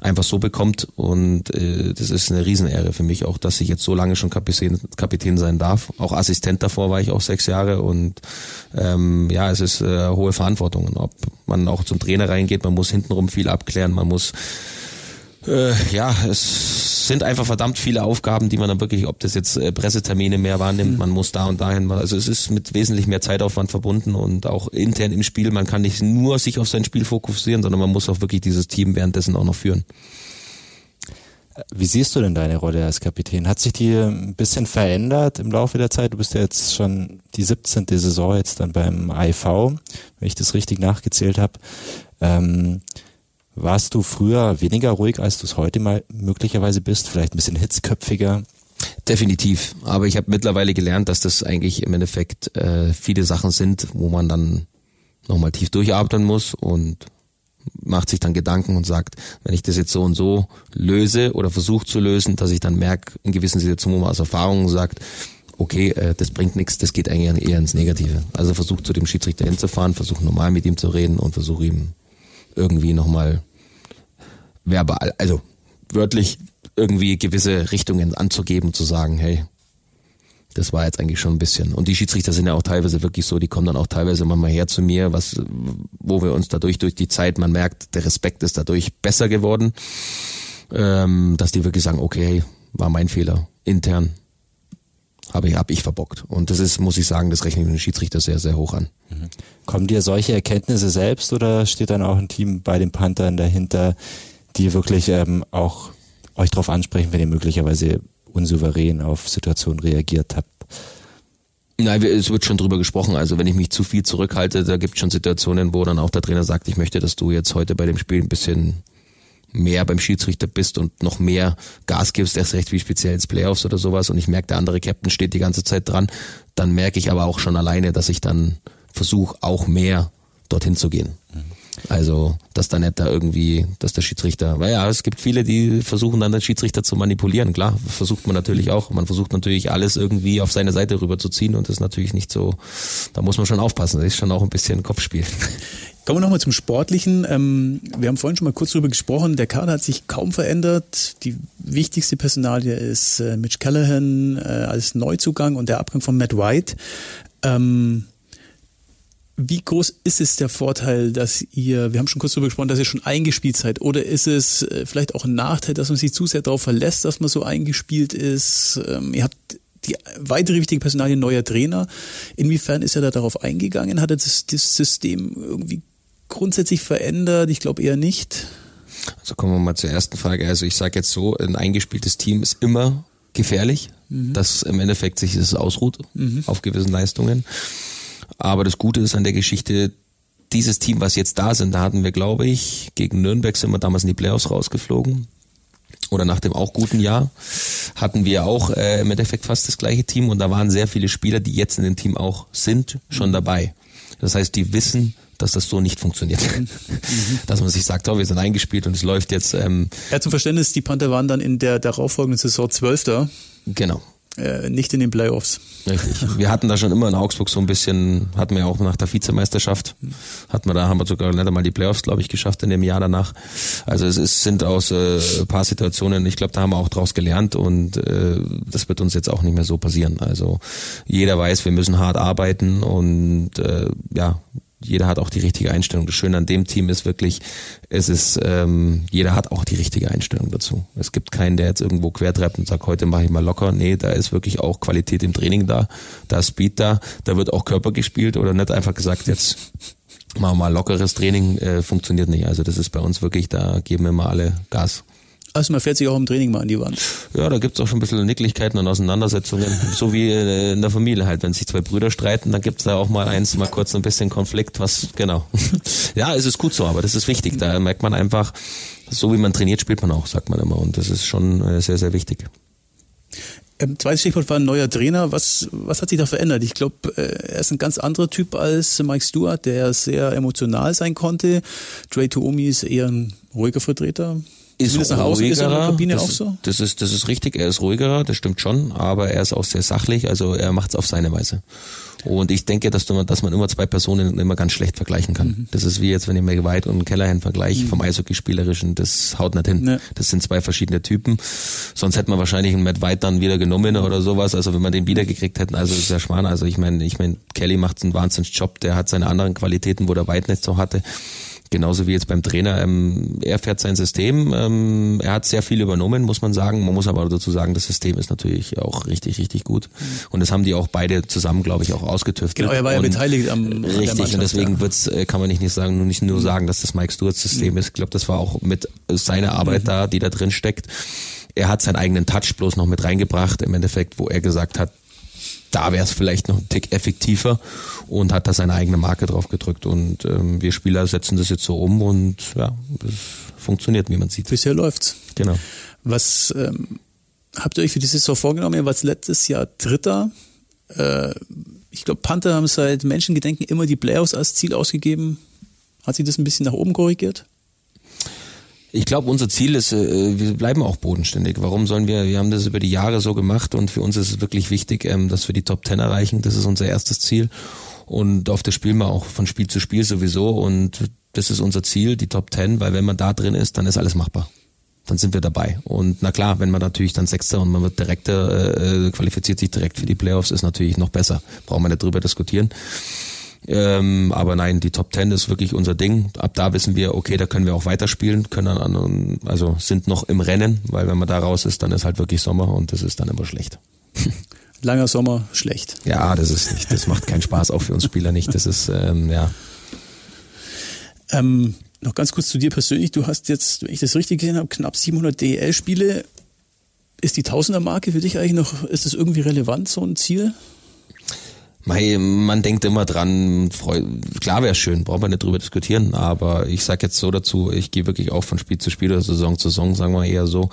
einfach so bekommt und äh, das ist eine Riesenehre für mich auch, dass ich jetzt so lange schon Kapitän, Kapitän sein darf. Auch Assistent davor war ich auch sechs Jahre und ähm, ja, es ist äh, hohe Verantwortung. Ob man auch zum Trainer reingeht, man muss hintenrum viel abklären, man muss äh, ja, es sind einfach verdammt viele Aufgaben, die man dann wirklich, ob das jetzt äh, Pressetermine mehr wahrnimmt, mhm. man muss da und dahin, also es ist mit wesentlich mehr Zeitaufwand verbunden und auch intern im Spiel, man kann nicht nur sich auf sein Spiel fokussieren, sondern man muss auch wirklich dieses Team währenddessen auch noch führen. Wie siehst du denn deine Rolle als Kapitän? Hat sich die ein bisschen verändert im Laufe der Zeit? Du bist ja jetzt schon die 17. Saison jetzt dann beim IV, wenn ich das richtig nachgezählt habe. Ähm, warst du früher weniger ruhig, als du es heute mal möglicherweise bist? Vielleicht ein bisschen hitzköpfiger? Definitiv. Aber ich habe mittlerweile gelernt, dass das eigentlich im Endeffekt äh, viele Sachen sind, wo man dann nochmal tief durchatmen muss und macht sich dann Gedanken und sagt, wenn ich das jetzt so und so löse oder versuche zu lösen, dass ich dann merke, in gewissen Situationen, wo man aus Erfahrung sagt, okay, äh, das bringt nichts, das geht eigentlich eher ins Negative. Also versuche zu dem Schiedsrichter hinzufahren, versuche normal mit ihm zu reden und versuche ihm irgendwie nochmal verbal, also wörtlich irgendwie gewisse Richtungen anzugeben, zu sagen, hey, das war jetzt eigentlich schon ein bisschen. Und die Schiedsrichter sind ja auch teilweise wirklich so, die kommen dann auch teilweise manchmal her zu mir, was, wo wir uns dadurch durch die Zeit, man merkt, der Respekt ist dadurch besser geworden, ähm, dass die wirklich sagen, okay, war mein Fehler, intern, habe ich, hab ich verbockt. Und das ist, muss ich sagen, das rechne ich mit dem Schiedsrichter sehr, sehr hoch an. Mhm. Kommen dir solche Erkenntnisse selbst oder steht dann auch ein Team bei den Panthern dahinter, die wirklich ähm, auch euch darauf ansprechen, wenn ihr möglicherweise unsouverän auf Situationen reagiert habt? Nein, es wird schon drüber gesprochen. Also wenn ich mich zu viel zurückhalte, da gibt es schon Situationen, wo dann auch der Trainer sagt, ich möchte, dass du jetzt heute bei dem Spiel ein bisschen mehr beim Schiedsrichter bist und noch mehr Gas gibst, erst recht wie speziell ins Playoffs oder sowas und ich merke, der andere Captain steht die ganze Zeit dran, dann merke ich aber auch schon alleine, dass ich dann versuche, auch mehr dorthin zu gehen. Also, dass da nicht da irgendwie, dass der Schiedsrichter, weil ja, es gibt viele, die versuchen dann den Schiedsrichter zu manipulieren. Klar, versucht man natürlich auch. Man versucht natürlich alles irgendwie auf seine Seite rüberzuziehen und das ist natürlich nicht so, da muss man schon aufpassen. Das ist schon auch ein bisschen Kopfspiel. [laughs] Kommen wir nochmal zum Sportlichen. Ähm, wir haben vorhin schon mal kurz darüber gesprochen. Der Kader hat sich kaum verändert. Die wichtigste Personalie ist äh, Mitch Callahan äh, als Neuzugang und der Abgang von Matt White. Ähm, wie groß ist es der Vorteil, dass ihr, wir haben schon kurz darüber gesprochen, dass ihr schon eingespielt seid, oder ist es äh, vielleicht auch ein Nachteil, dass man sich zu sehr darauf verlässt, dass man so eingespielt ist? Ähm, ihr habt die weitere wichtige Personalie neuer Trainer. Inwiefern ist er da darauf eingegangen? Hat er das, das System irgendwie grundsätzlich verändert? Ich glaube eher nicht. Also kommen wir mal zur ersten Frage. Also ich sage jetzt so, ein eingespieltes Team ist immer gefährlich, mhm. dass im Endeffekt sich das ausruht mhm. auf gewissen Leistungen. Aber das Gute ist an der Geschichte, dieses Team, was jetzt da sind, da hatten wir, glaube ich, gegen Nürnberg sind wir damals in die Playoffs rausgeflogen. Oder nach dem auch guten Jahr hatten wir auch äh, im Endeffekt fast das gleiche Team und da waren sehr viele Spieler, die jetzt in dem Team auch sind, schon dabei. Das heißt, die wissen, dass das so nicht funktioniert. Mhm. [laughs] dass man sich sagt, oh, wir sind eingespielt und es läuft jetzt. Ähm, ja, zum Verständnis, die Panther waren dann in der darauffolgenden Saison Zwölfter. Genau äh, nicht in den Playoffs. Wir hatten da schon immer in Augsburg so ein bisschen, hatten wir auch nach der Vizemeisterschaft, hatten wir da, haben wir sogar nicht einmal die Playoffs, glaube ich, geschafft in dem Jahr danach. Also es ist, sind aus äh, ein paar Situationen, ich glaube, da haben wir auch draus gelernt und äh, das wird uns jetzt auch nicht mehr so passieren. Also jeder weiß, wir müssen hart arbeiten und äh, ja, jeder hat auch die richtige Einstellung. Das Schöne an dem Team ist wirklich, es ist, ähm, jeder hat auch die richtige Einstellung dazu. Es gibt keinen, der jetzt irgendwo quertreibt und sagt, heute mache ich mal locker. Nee, da ist wirklich auch Qualität im Training da, da ist Speed da, da wird auch Körper gespielt oder nicht einfach gesagt, jetzt machen wir mal lockeres Training, äh, funktioniert nicht. Also das ist bei uns wirklich, da geben wir mal alle Gas. Also man fährt sich auch im Training mal an die Wand. Ja, da gibt's auch schon ein bisschen Nicklichkeiten und Auseinandersetzungen. [laughs] so wie äh, in der Familie halt. Wenn sich zwei Brüder streiten, dann gibt's da auch mal eins, mal kurz ein bisschen Konflikt, was, genau. [laughs] ja, es ist gut so, aber das ist wichtig. Da merkt man einfach, so wie man trainiert, spielt man auch, sagt man immer. Und das ist schon äh, sehr, sehr wichtig. Ähm, zweites Stichwort war ein neuer Trainer. Was, was hat sich da verändert? Ich glaube, äh, er ist ein ganz anderer Typ als Mike Stewart, der sehr emotional sein konnte. Dre Tuomi ist eher ein ruhiger Vertreter ist Zumindest nach außen ruhigerer, ist er in der Kabine das, auch so? Das ist, das ist richtig, er ist ruhigerer, das stimmt schon, aber er ist auch sehr sachlich, also er macht es auf seine Weise. Und ich denke, dass, du, dass man immer zwei Personen immer ganz schlecht vergleichen kann. Mhm. Das ist wie jetzt, wenn ich McWhite und Kellerhan vergleiche, mhm. vom Eishockey-Spielerischen, das haut nicht hin. Nee. Das sind zwei verschiedene Typen. Sonst hätte man wahrscheinlich einen Matt White dann wieder genommen oder sowas. Also wenn man den wiedergekriegt hätten, also das ist ja schmarrn. Also ich meine, ich meine, Kelly macht einen Wahnsinnsjob, der hat seine anderen Qualitäten, wo der White nicht so hatte. Genauso wie jetzt beim Trainer. Ähm, er fährt sein System. Ähm, er hat sehr viel übernommen, muss man sagen. Man muss aber dazu sagen, das System ist natürlich auch richtig, richtig gut. Mhm. Und das haben die auch beide zusammen, glaube ich, auch ausgetüftelt. Genau, er war ja beteiligt am Richtig, und deswegen ja. wird's, äh, kann man nicht, nicht sagen, nur nicht nur mhm. sagen, dass das Mike Stewarts System mhm. ist. Ich glaube, das war auch mit seiner Arbeit mhm. da, die da drin steckt. Er hat seinen eigenen Touch bloß noch mit reingebracht, im Endeffekt, wo er gesagt hat, da wäre es vielleicht noch ein Tick effektiver und hat da seine eigene Marke drauf gedrückt. Und ähm, wir Spieler setzen das jetzt so um und ja, das funktioniert, wie man sieht. Bisher läuft's. Genau. Was ähm, habt ihr euch für die Saison vorgenommen? Ihr wart letztes Jahr Dritter. Äh, ich glaube, Panther haben seit Menschengedenken immer die Playoffs als Ziel ausgegeben. Hat sich das ein bisschen nach oben korrigiert? Ich glaube, unser Ziel ist, äh, wir bleiben auch bodenständig. Warum sollen wir, wir haben das über die Jahre so gemacht und für uns ist es wirklich wichtig, ähm, dass wir die Top Ten erreichen. Das ist unser erstes Ziel. Und auf das spielen wir auch von Spiel zu Spiel sowieso. Und das ist unser Ziel, die Top Ten, weil wenn man da drin ist, dann ist alles machbar. Dann sind wir dabei. Und na klar, wenn man natürlich dann Sechster und man wird direkter, äh, qualifiziert sich direkt für die Playoffs, ist natürlich noch besser. Brauchen wir nicht drüber diskutieren. Ähm, aber nein, die Top Ten ist wirklich unser Ding. Ab da wissen wir, okay, da können wir auch weiterspielen, können an, also sind noch im Rennen, weil wenn man da raus ist, dann ist halt wirklich Sommer und das ist dann immer schlecht. [laughs] Langer Sommer, schlecht. Ja, das ist nicht, das macht keinen Spaß, auch für uns Spieler nicht. Das ist, ähm, ja. Ähm, noch ganz kurz zu dir persönlich. Du hast jetzt, wenn ich das richtig gesehen habe, knapp 700 DEL-Spiele. Ist die Tausender-Marke für dich eigentlich noch, ist das irgendwie relevant, so ein Ziel? Man denkt immer dran, klar wäre schön, braucht man nicht drüber diskutieren, aber ich sag jetzt so dazu, ich gehe wirklich auch von Spiel zu Spiel oder Saison zu Saison, sagen wir eher so.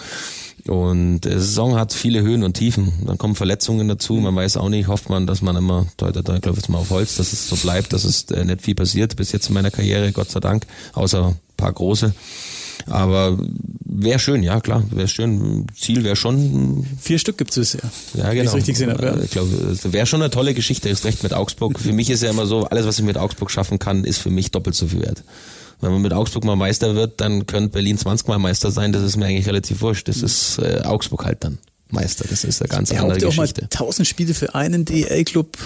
Und die Saison hat viele Höhen und Tiefen. Dann kommen Verletzungen dazu. Man weiß auch nicht, hofft man, dass man immer, da, glaube jetzt mal auf Holz, dass es so bleibt, dass es äh, nicht viel passiert bis jetzt in meiner Karriere, Gott sei Dank, außer paar große. Aber wäre schön, ja klar, wäre schön. Ziel wäre schon. Vier Stück gibt es ja. Ja, genau. richtig gesehen habe, ja. Ich glaube, wäre schon eine tolle Geschichte, ist recht mit Augsburg. Für mich ist ja immer so, alles, was ich mit Augsburg schaffen kann, ist für mich doppelt so viel wert. Wenn man mit Augsburg mal Meister wird, dann könnte Berlin 20 Mal Meister sein, das ist mir eigentlich relativ wurscht. Das ist äh, Augsburg halt dann Meister. Das ist eine ganz andere Geschichte. auch mal 1000 Spiele für einen DL-Club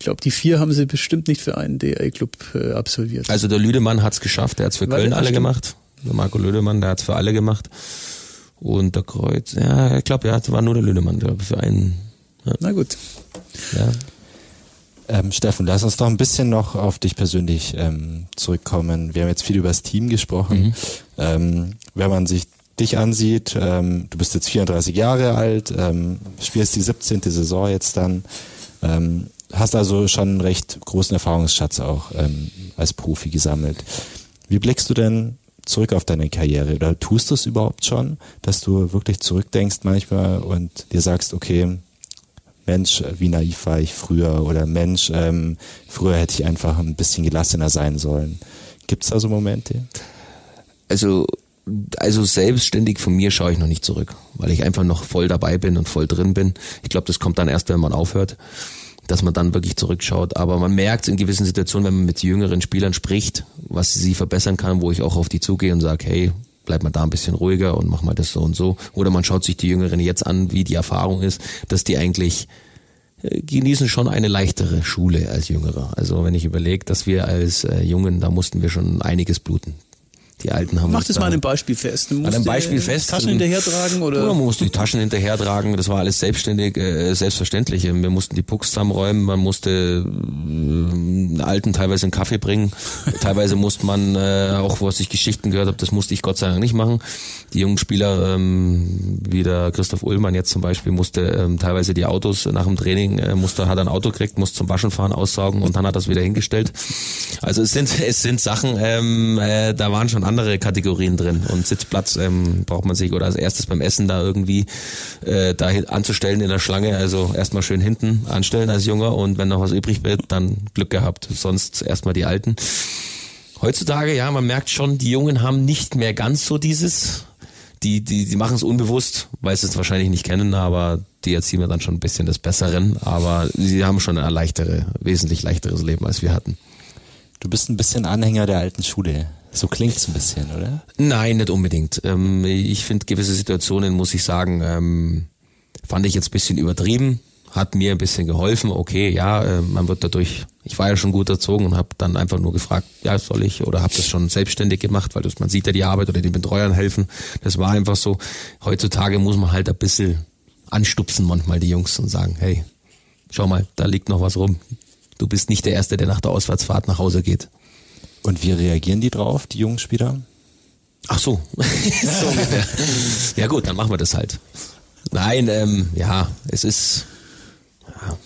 ich glaube, die vier haben sie bestimmt nicht für einen DL-Club äh, absolviert. Also der Lüdemann hat's geschafft, der hat's für Köln alle stimmt. gemacht. Der Marco Lüdemann, der hat's für alle gemacht. Und der Kreuz, ja, ich glaube, ja, es war nur der Lüdemann, glaube für einen. Ja. Na gut. Ja. Ähm, Steffen, lass uns doch ein bisschen noch auf dich persönlich ähm, zurückkommen. Wir haben jetzt viel über das Team gesprochen. Mhm. Ähm, wenn man sich dich ansieht, ähm, du bist jetzt 34 Jahre alt, ähm, spielst die 17. Saison jetzt dann. Ähm, hast also schon einen recht großen Erfahrungsschatz auch ähm, als Profi gesammelt. Wie blickst du denn zurück auf deine Karriere oder tust du es überhaupt schon, dass du wirklich zurückdenkst manchmal und dir sagst, okay, Mensch, wie naiv war ich früher oder Mensch, ähm, früher hätte ich einfach ein bisschen gelassener sein sollen. Gibt es da so Momente? Also also selbstständig von mir schaue ich noch nicht zurück, weil ich einfach noch voll dabei bin und voll drin bin. Ich glaube, das kommt dann erst, wenn man aufhört dass man dann wirklich zurückschaut. Aber man merkt in gewissen Situationen, wenn man mit jüngeren Spielern spricht, was sie verbessern kann, wo ich auch auf die zugehe und sage, hey, bleib mal da ein bisschen ruhiger und mach mal das so und so. Oder man schaut sich die Jüngeren jetzt an, wie die Erfahrung ist, dass die eigentlich äh, genießen schon eine leichtere Schule als Jüngere. Also wenn ich überlege, dass wir als äh, Jungen, da mussten wir schon einiges bluten. Die Alten haben Mach das mal an einem Beispiel fest. An einem Beispiel fest. Taschen hinterher tragen oder? Ja, man musste die Taschen hinterher tragen. Das war alles selbstständig, äh, selbstverständlich. Wir mussten die Pucks zusammenräumen. Man musste äh, Alten teilweise einen Kaffee bringen. teilweise [laughs] musste man äh, auch, was ich Geschichten gehört habe, das musste ich Gott sei Dank nicht machen. Die jungen Spieler, ähm, wie der Christoph Ullmann jetzt zum Beispiel, musste ähm, teilweise die Autos nach dem Training, äh, musste, hat ein Auto gekriegt, musste zum Waschen fahren, aussaugen und dann hat das wieder hingestellt. Also es sind, es sind Sachen, ähm, äh, da waren schon andere Kategorien drin. Und Sitzplatz ähm, braucht man sich oder als erstes beim Essen da irgendwie äh, da anzustellen in der Schlange. Also erstmal schön hinten anstellen als Junger und wenn noch was übrig wird, dann Glück gehabt. Sonst erstmal die Alten. Heutzutage, ja, man merkt schon, die Jungen haben nicht mehr ganz so dieses, die, die, die machen es unbewusst, weil sie es wahrscheinlich nicht kennen, aber die erziehen wir dann schon ein bisschen des Besseren. Aber sie haben schon ein leichtere, wesentlich leichteres Leben, als wir hatten. Du bist ein bisschen Anhänger der alten Schule. So klingt's ein bisschen, oder? Nein, nicht unbedingt. Ähm, ich finde gewisse Situationen, muss ich sagen, ähm, fand ich jetzt ein bisschen übertrieben, hat mir ein bisschen geholfen. Okay, ja, äh, man wird dadurch, ich war ja schon gut erzogen und habe dann einfach nur gefragt, ja, soll ich oder habe das schon selbstständig gemacht, weil das, man sieht ja die Arbeit oder den Betreuern helfen. Das war einfach so. Heutzutage muss man halt ein bisschen anstupsen manchmal die Jungs und sagen, hey, schau mal, da liegt noch was rum. Du bist nicht der Erste, der nach der Auswärtsfahrt nach Hause geht. Und wie reagieren die drauf, die jungen Spieler? Ach so. [laughs] so. Ja gut, dann machen wir das halt. Nein, ähm, ja, es ist, ja,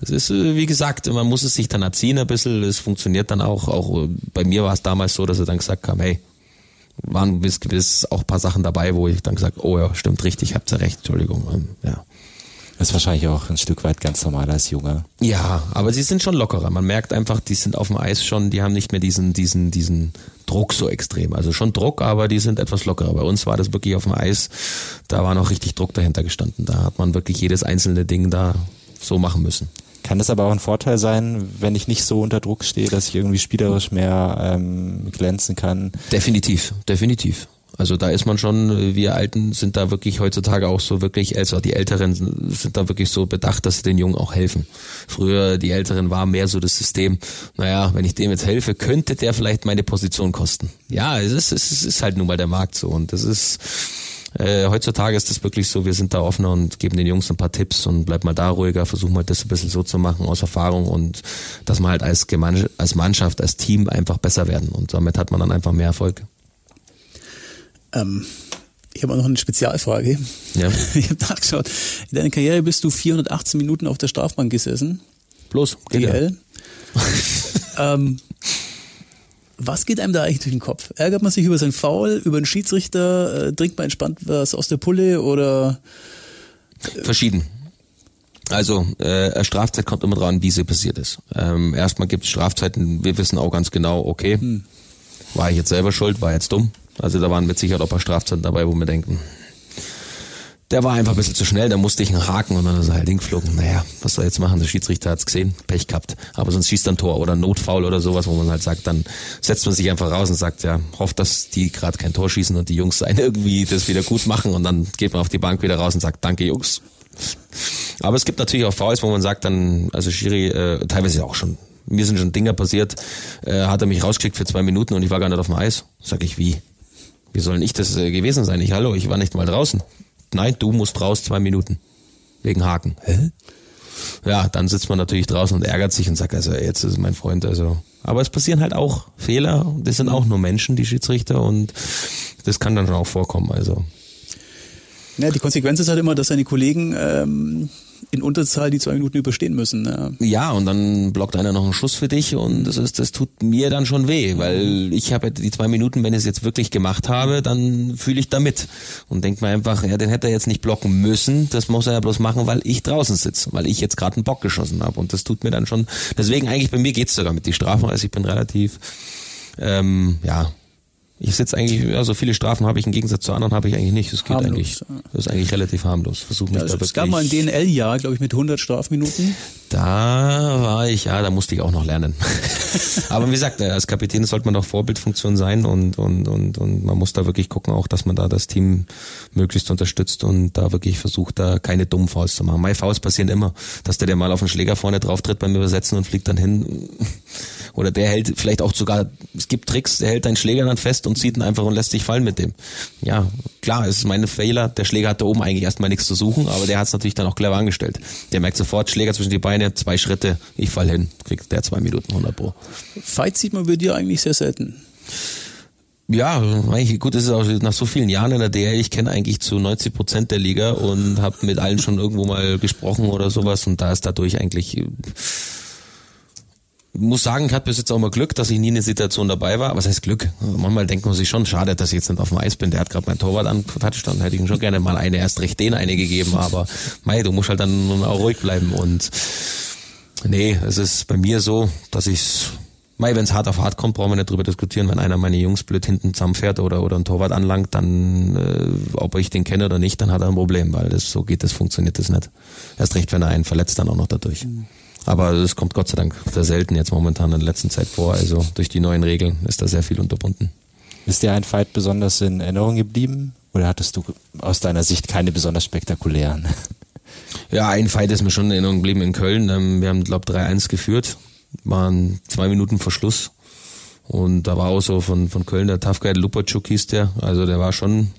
es ist, äh, wie gesagt, man muss es sich dann erziehen ein bisschen. Es funktioniert dann auch. Auch äh, bei mir war es damals so, dass er dann gesagt haben, hey, waren bis, bis auch ein paar Sachen dabei, wo ich dann gesagt, oh ja, stimmt richtig, habt ihr recht, Entschuldigung. Ähm, ja. Das ist wahrscheinlich auch ein Stück weit ganz normal als Junge. Ja, aber sie sind schon lockerer. Man merkt einfach, die sind auf dem Eis schon, die haben nicht mehr diesen, diesen, diesen Druck so extrem. Also schon Druck, aber die sind etwas lockerer. Bei uns war das wirklich auf dem Eis, da war noch richtig Druck dahinter gestanden. Da hat man wirklich jedes einzelne Ding da so machen müssen. Kann das aber auch ein Vorteil sein, wenn ich nicht so unter Druck stehe, dass ich irgendwie spielerisch mehr ähm, glänzen kann? Definitiv, definitiv. Also da ist man schon, wir Alten sind da wirklich heutzutage auch so wirklich, also die Älteren sind da wirklich so bedacht, dass sie den Jungen auch helfen. Früher, die Älteren war mehr so das System, naja, wenn ich dem jetzt helfe, könnte der vielleicht meine Position kosten. Ja, es ist, es ist halt nun mal der Markt so und das ist, äh, heutzutage ist das wirklich so, wir sind da offener und geben den Jungs ein paar Tipps und bleib mal da ruhiger, versuchen mal das ein bisschen so zu machen aus Erfahrung und dass man halt als, als Mannschaft, als Team einfach besser werden und damit hat man dann einfach mehr Erfolg. Ähm, ich habe auch noch eine Spezialfrage. Ja. [laughs] Ich habe nachgeschaut. In deiner Karriere bist du 418 Minuten auf der Strafbank gesessen. bloß. DL. [laughs] ähm, was geht einem da eigentlich durch den Kopf? Ärgert man sich über sein Foul, über den Schiedsrichter, äh, trinkt man entspannt was aus der Pulle oder Verschieden. Also äh, Strafzeit kommt immer dran, wie sie passiert ist. Ähm, erstmal gibt es Strafzeiten, wir wissen auch ganz genau, okay, war ich jetzt selber schuld, war jetzt dumm. Also da waren mit Sicherheit auch ein paar Strafzeiten dabei, wo wir denken, der war einfach ein bisschen zu schnell, da musste ich einen Haken und dann ist er halt hingeflogen. Naja, was soll er jetzt machen? Der Schiedsrichter hat's gesehen, Pech gehabt. Aber sonst schießt er ein Tor oder Notfoul oder sowas, wo man halt sagt, dann setzt man sich einfach raus und sagt, ja, hofft, dass die gerade kein Tor schießen und die Jungs einen irgendwie das wieder gut machen und dann geht man auf die Bank wieder raus und sagt, danke Jungs. Aber es gibt natürlich auch Fouls, wo man sagt dann, also Schiri, äh, teilweise auch schon, mir sind schon Dinger passiert, äh, hat er mich rausgeschickt für zwei Minuten und ich war gar nicht auf dem Eis. Sag ich, wie? Wie soll ich das äh, gewesen sein? Ich, hallo, ich war nicht mal draußen. Nein, du musst raus zwei Minuten. Wegen Haken. Hä? Ja, dann sitzt man natürlich draußen und ärgert sich und sagt, also jetzt ist mein Freund, also. Aber es passieren halt auch Fehler. Das sind auch nur Menschen, die Schiedsrichter und das kann dann schon auch vorkommen, also. Ja, die Konsequenz ist halt immer, dass seine Kollegen ähm, in Unterzahl die zwei Minuten überstehen müssen. Ja. Ja, und dann blockt einer noch einen Schuss für dich und das ist, das tut mir dann schon weh, weil ich habe die zwei Minuten, wenn ich es jetzt wirklich gemacht habe, dann fühle ich damit und denk mir einfach, ja, den hätte er jetzt nicht blocken müssen, das muss er ja bloß machen, weil ich draußen sitze, weil ich jetzt gerade einen Bock geschossen habe und das tut mir dann schon, deswegen eigentlich bei mir geht's sogar mit die Strafen, also ich bin relativ, ähm, ja, ich sitze eigentlich, ja, so viele Strafen habe ich im Gegensatz zu anderen habe ich eigentlich nicht. Das geht Harmlos, eigentlich. Das ist eigentlich relativ harmlos. Versuche mich Ja, da es wirklich. gab mal ein DNL-Jahr, glaube ich, mit 100 Strafminuten. Da war ich, ja, da musste ich auch noch lernen. [laughs] Aber wie gesagt, als Kapitän sollte man doch Vorbildfunktion sein und, und, und, und man muss da wirklich gucken, auch, dass man da das Team möglichst unterstützt und da wirklich versucht, da keine dummen Fouls zu machen. Meine Fouls passieren immer, dass der, der mal auf den Schläger vorne drauf tritt beim Übersetzen und fliegt dann hin. Oder der hält vielleicht auch sogar, es gibt Tricks, der hält deinen Schläger dann fest und zieht ihn einfach und lässt sich fallen mit dem. Ja, klar, es ist meine Fehler. Der Schläger hat da oben eigentlich erstmal nichts zu suchen, aber der hat es natürlich dann auch clever angestellt. Der merkt sofort, Schläger zwischen die Beine, zwei Schritte, ich fall hin, kriegt der zwei Minuten 100 pro. Fights sieht man bei dir eigentlich sehr selten. Ja, eigentlich gut, das ist auch nach so vielen Jahren in der DL, ich kenne eigentlich zu 90 Prozent der Liga und habe mit allen schon irgendwo mal gesprochen oder sowas und da ist dadurch eigentlich muss sagen, ich hatte bis jetzt auch mal Glück, dass ich nie in der Situation dabei war. Was heißt Glück? Manchmal denkt man sich schon, schade, dass ich jetzt nicht auf dem Eis bin. Der hat gerade mein Torwart angetoucht, dann hätte ich ihm schon gerne mal eine, erst recht den eine gegeben. Aber mei, du musst halt dann auch ruhig bleiben. Und nee, es ist bei mir so, dass ich's Mei, wenn es hart auf hart kommt, brauchen wir nicht drüber diskutieren. Wenn einer meiner Jungs blöd hinten zusammenfährt oder, oder ein Torwart anlangt, dann, äh, ob ich den kenne oder nicht, dann hat er ein Problem, weil das so geht, das funktioniert das nicht. Erst recht, wenn er einen verletzt, dann auch noch dadurch. Aber das kommt Gott sei Dank sehr selten jetzt momentan in der letzten Zeit vor. Also durch die neuen Regeln ist da sehr viel unterbunden. Ist dir ein Fight besonders in Erinnerung geblieben? Oder hattest du aus deiner Sicht keine besonders spektakulären? Ja, ein Fight ist mir schon in Erinnerung geblieben in Köln. Ähm, Wir haben, glaube 3-1 geführt, waren zwei Minuten vor Schluss. Und da war auch so von, von Köln der Tough Guy Lupacuk hieß der. Also der war schon,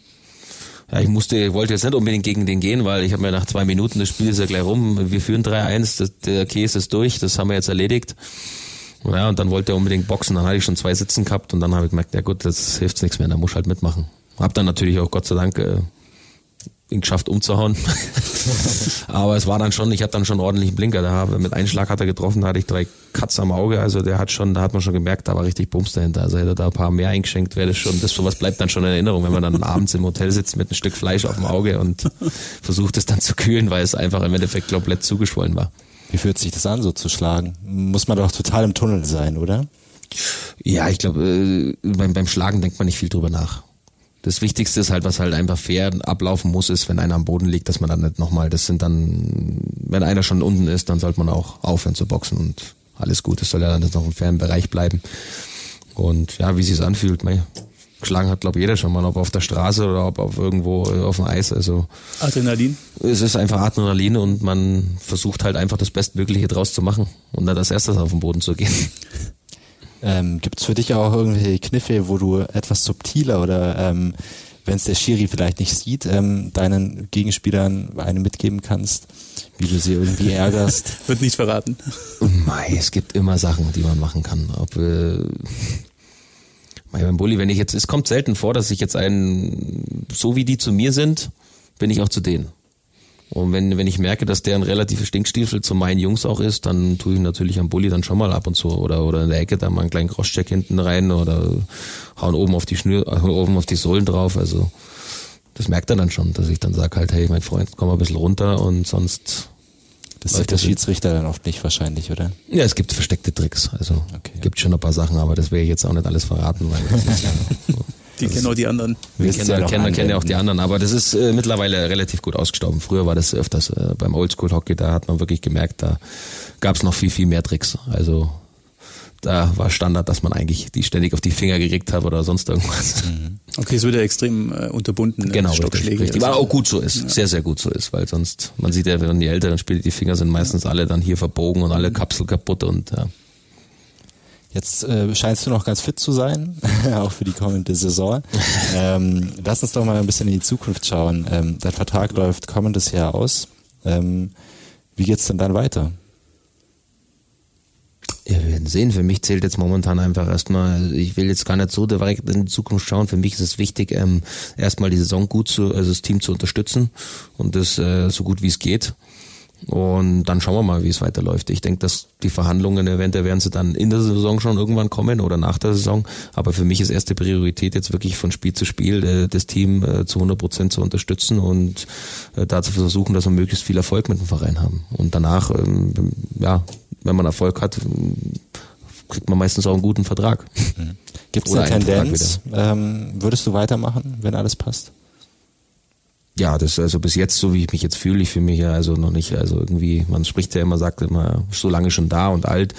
ja, ich musste, ich wollte jetzt nicht unbedingt gegen den gehen, weil ich habe mir nach zwei Minuten, das Spiel ist ja gleich rum, wir führen 3-1, das- der Käse ist durch, das haben wir jetzt erledigt. Ja, und dann wollte er unbedingt boxen, dann hatte ich schon zwei Sitzen gehabt und dann habe ich gemerkt, ja gut, das hilft nichts mehr, da muss ich halt mitmachen. Hab dann natürlich auch Gott sei Dank äh, ihn geschafft umzuhauen. [laughs] Aber es war dann schon, ich hatte dann schon ordentlichen Blinker. Da mit einem Schlag hat er getroffen, da hatte ich drei Cuts am Auge. Also der hat schon, da hat man schon gemerkt, da war richtig Bums dahinter. Also hätte er da ein paar mehr eingeschenkt, wäre das schon, das sowas bleibt dann schon in Erinnerung, wenn man dann abends im Hotel sitzt mit einem Stück Fleisch auf dem Auge und versucht es dann zu kühlen, weil es einfach im Endeffekt komplett zugeschwollen war. Wie fühlt sich das an, so zu schlagen? Muss man doch total im Tunnel sein, oder? Ja, ich glaube, äh, beim, beim Schlagen denkt man nicht viel drüber nach. Das Wichtigste ist halt, was halt einfach fair ablaufen muss, ist, wenn einer am Boden liegt, dass man dann nicht nochmal, das sind dann, wenn einer schon unten ist, dann sollte man auch aufhören zu boxen und alles gut, es soll ja dann noch im fairen Bereich bleiben. Und ja, wie sich's anfühlt, mei. Geschlagen hat, glaube jeder schon mal, ob auf der Straße oder ob auf irgendwo äh, auf dem Eis. Also Adrenalin. es ist einfach Adrenalin und man versucht halt einfach das Bestmögliche draus zu machen und dann als erstes auf den Boden zu gehen. [laughs] Ähm, Gibt es für dich auch irgendwelche Kniffe, wo du etwas subtiler oder ähm, wenn es der Schiri vielleicht nicht sieht, ähm, deinen Gegenspielern eine mitgeben kannst, wie du sie irgendwie ärgerst? [laughs] Wird nicht verraten. Mei, es gibt immer Sachen, die man machen kann. Ob, äh, mei, beim Bulli, wenn ich jetzt, es kommt selten vor, dass ich jetzt einen, so wie die zu mir sind, bin ich auch zu denen. Und wenn, wenn ich merke, dass der ein relativer Stinkstiefel zu meinen Jungs auch ist, dann tue ich natürlich am Bulli dann schon mal ab und zu oder, oder in der Ecke da mal einen kleinen Crosscheck hinten rein oder hauen oben auf die Schnür, oben auf die Sohlen drauf. Also das merkt er dann schon, dass ich dann sage halt, hey, mein Freund, komm mal ein bisschen runter und sonst das sieht der Schiedsrichter dann oft nicht wahrscheinlich, oder? Ja, es gibt versteckte Tricks. Also okay. gibt schon ein paar Sachen, aber das werde ich jetzt auch nicht alles verraten, weil das ist ja [laughs] Die kennen auch die anderen. Wir kennen, ja kennen, kennen ja auch die anderen, aber das ist äh, mittlerweile relativ gut ausgestorben. Früher war das öfters äh, beim Oldschool-Hockey, da hat man wirklich gemerkt, da gab es noch viel, viel mehr Tricks. Also da war Standard, dass man eigentlich die ständig auf die Finger gekriegt hat oder sonst irgendwas. Mhm. Okay, es wird ja extrem äh, unterbunden. Äh, genau, Stockschläge. Richtig, richtig. auch gut so ist, ja. sehr, sehr gut so ist, weil sonst, man sieht ja, wenn die älteren Spiele, die Finger sind meistens alle dann hier verbogen und alle Kapsel kaputt und ja. Jetzt äh, scheinst du noch ganz fit zu sein, [laughs] auch für die kommende Saison. [laughs] ähm, lass uns doch mal ein bisschen in die Zukunft schauen. Ähm, dein Vertrag läuft kommendes Jahr aus. Ähm, wie geht's denn dann weiter? Ja, wir werden sehen. Für mich zählt jetzt momentan einfach erstmal, ich will jetzt gar nicht so direkt in die Zukunft schauen. Für mich ist es wichtig, ähm, erstmal die Saison gut zu, also das Team zu unterstützen und das äh, so gut wie es geht. Und dann schauen wir mal, wie es weiterläuft. Ich denke, dass die Verhandlungen eventuell werden sie dann in der Saison schon irgendwann kommen oder nach der Saison. Aber für mich ist erste Priorität jetzt wirklich von Spiel zu Spiel äh, das Team äh, zu 100 Prozent zu unterstützen und äh, dazu versuchen, dass wir möglichst viel Erfolg mit dem Verein haben. Und danach, ähm, ja, wenn man Erfolg hat, kriegt man meistens auch einen guten Vertrag. Mhm. Gibt es eine Tendenz? Ähm, würdest du weitermachen, wenn alles passt? Ja, das also bis jetzt, so wie ich mich jetzt fühle, ich fühle mich ja also noch nicht, also irgendwie, man spricht ja immer, sagt immer, so lange schon da und alt.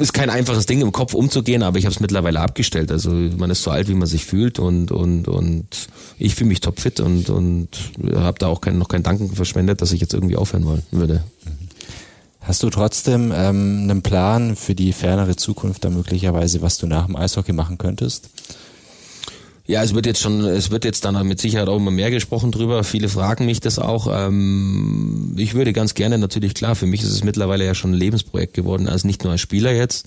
Ist kein einfaches Ding im Kopf umzugehen, aber ich habe es mittlerweile abgestellt. Also man ist so alt, wie man sich fühlt und und und ich fühle mich topfit und und habe da auch kein, noch keinen Danken verschwendet, dass ich jetzt irgendwie aufhören wollen würde. Hast du trotzdem ähm, einen Plan für die fernere Zukunft da möglicherweise, was du nach dem Eishockey machen könntest? Ja, es wird jetzt schon, es wird jetzt dann mit Sicherheit auch immer mehr gesprochen drüber. Viele fragen mich das auch. Ähm, ich würde ganz gerne natürlich klar, für mich ist es mittlerweile ja schon ein Lebensprojekt geworden, also nicht nur als Spieler jetzt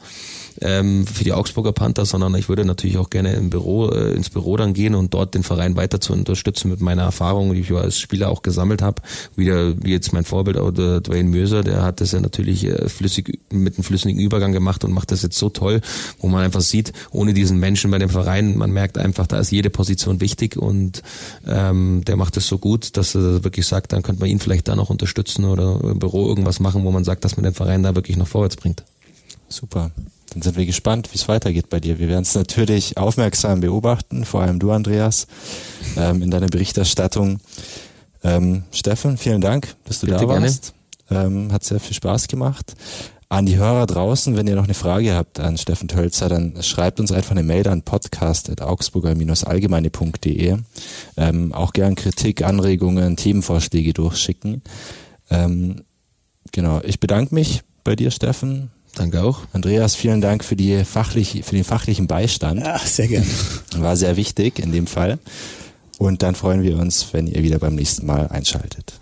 ähm, für die Augsburger Panther, sondern ich würde natürlich auch gerne im Büro, äh, ins Büro dann gehen und dort den Verein weiter zu unterstützen mit meiner Erfahrung, die ich als Spieler auch gesammelt habe. Wieder wie jetzt mein Vorbild, oder Dwayne Möser, der hat das ja natürlich äh, flüssig mit einem flüssigen Übergang gemacht und macht das jetzt so toll, wo man einfach sieht, ohne diesen Menschen bei dem Verein, man merkt einfach, da ist jede Position wichtig und ähm, der macht es so gut, dass er wirklich sagt, dann könnte man ihn vielleicht da noch unterstützen oder im Büro irgendwas machen, wo man sagt, dass man den Verein da wirklich noch vorwärts bringt. Super. Dann sind wir gespannt, wie es weitergeht bei dir. Wir werden es natürlich aufmerksam beobachten, vor allem du, Andreas, ähm, in deiner Berichterstattung. Ähm, Steffen, vielen Dank, dass du Bitte da warst. Ähm, hat sehr viel Spaß gemacht. An die Hörer draußen, wenn ihr noch eine Frage habt an Steffen Tölzer, dann schreibt uns einfach eine Mail an podcast.augsburger-allgemeine.de. Ähm, auch gern Kritik, Anregungen, Themenvorschläge durchschicken. Ähm, genau, ich bedanke mich bei dir, Steffen. Danke auch. Andreas, vielen Dank für, die fachlich, für den fachlichen Beistand. Ja, sehr gerne. War sehr wichtig in dem Fall. Und dann freuen wir uns, wenn ihr wieder beim nächsten Mal einschaltet.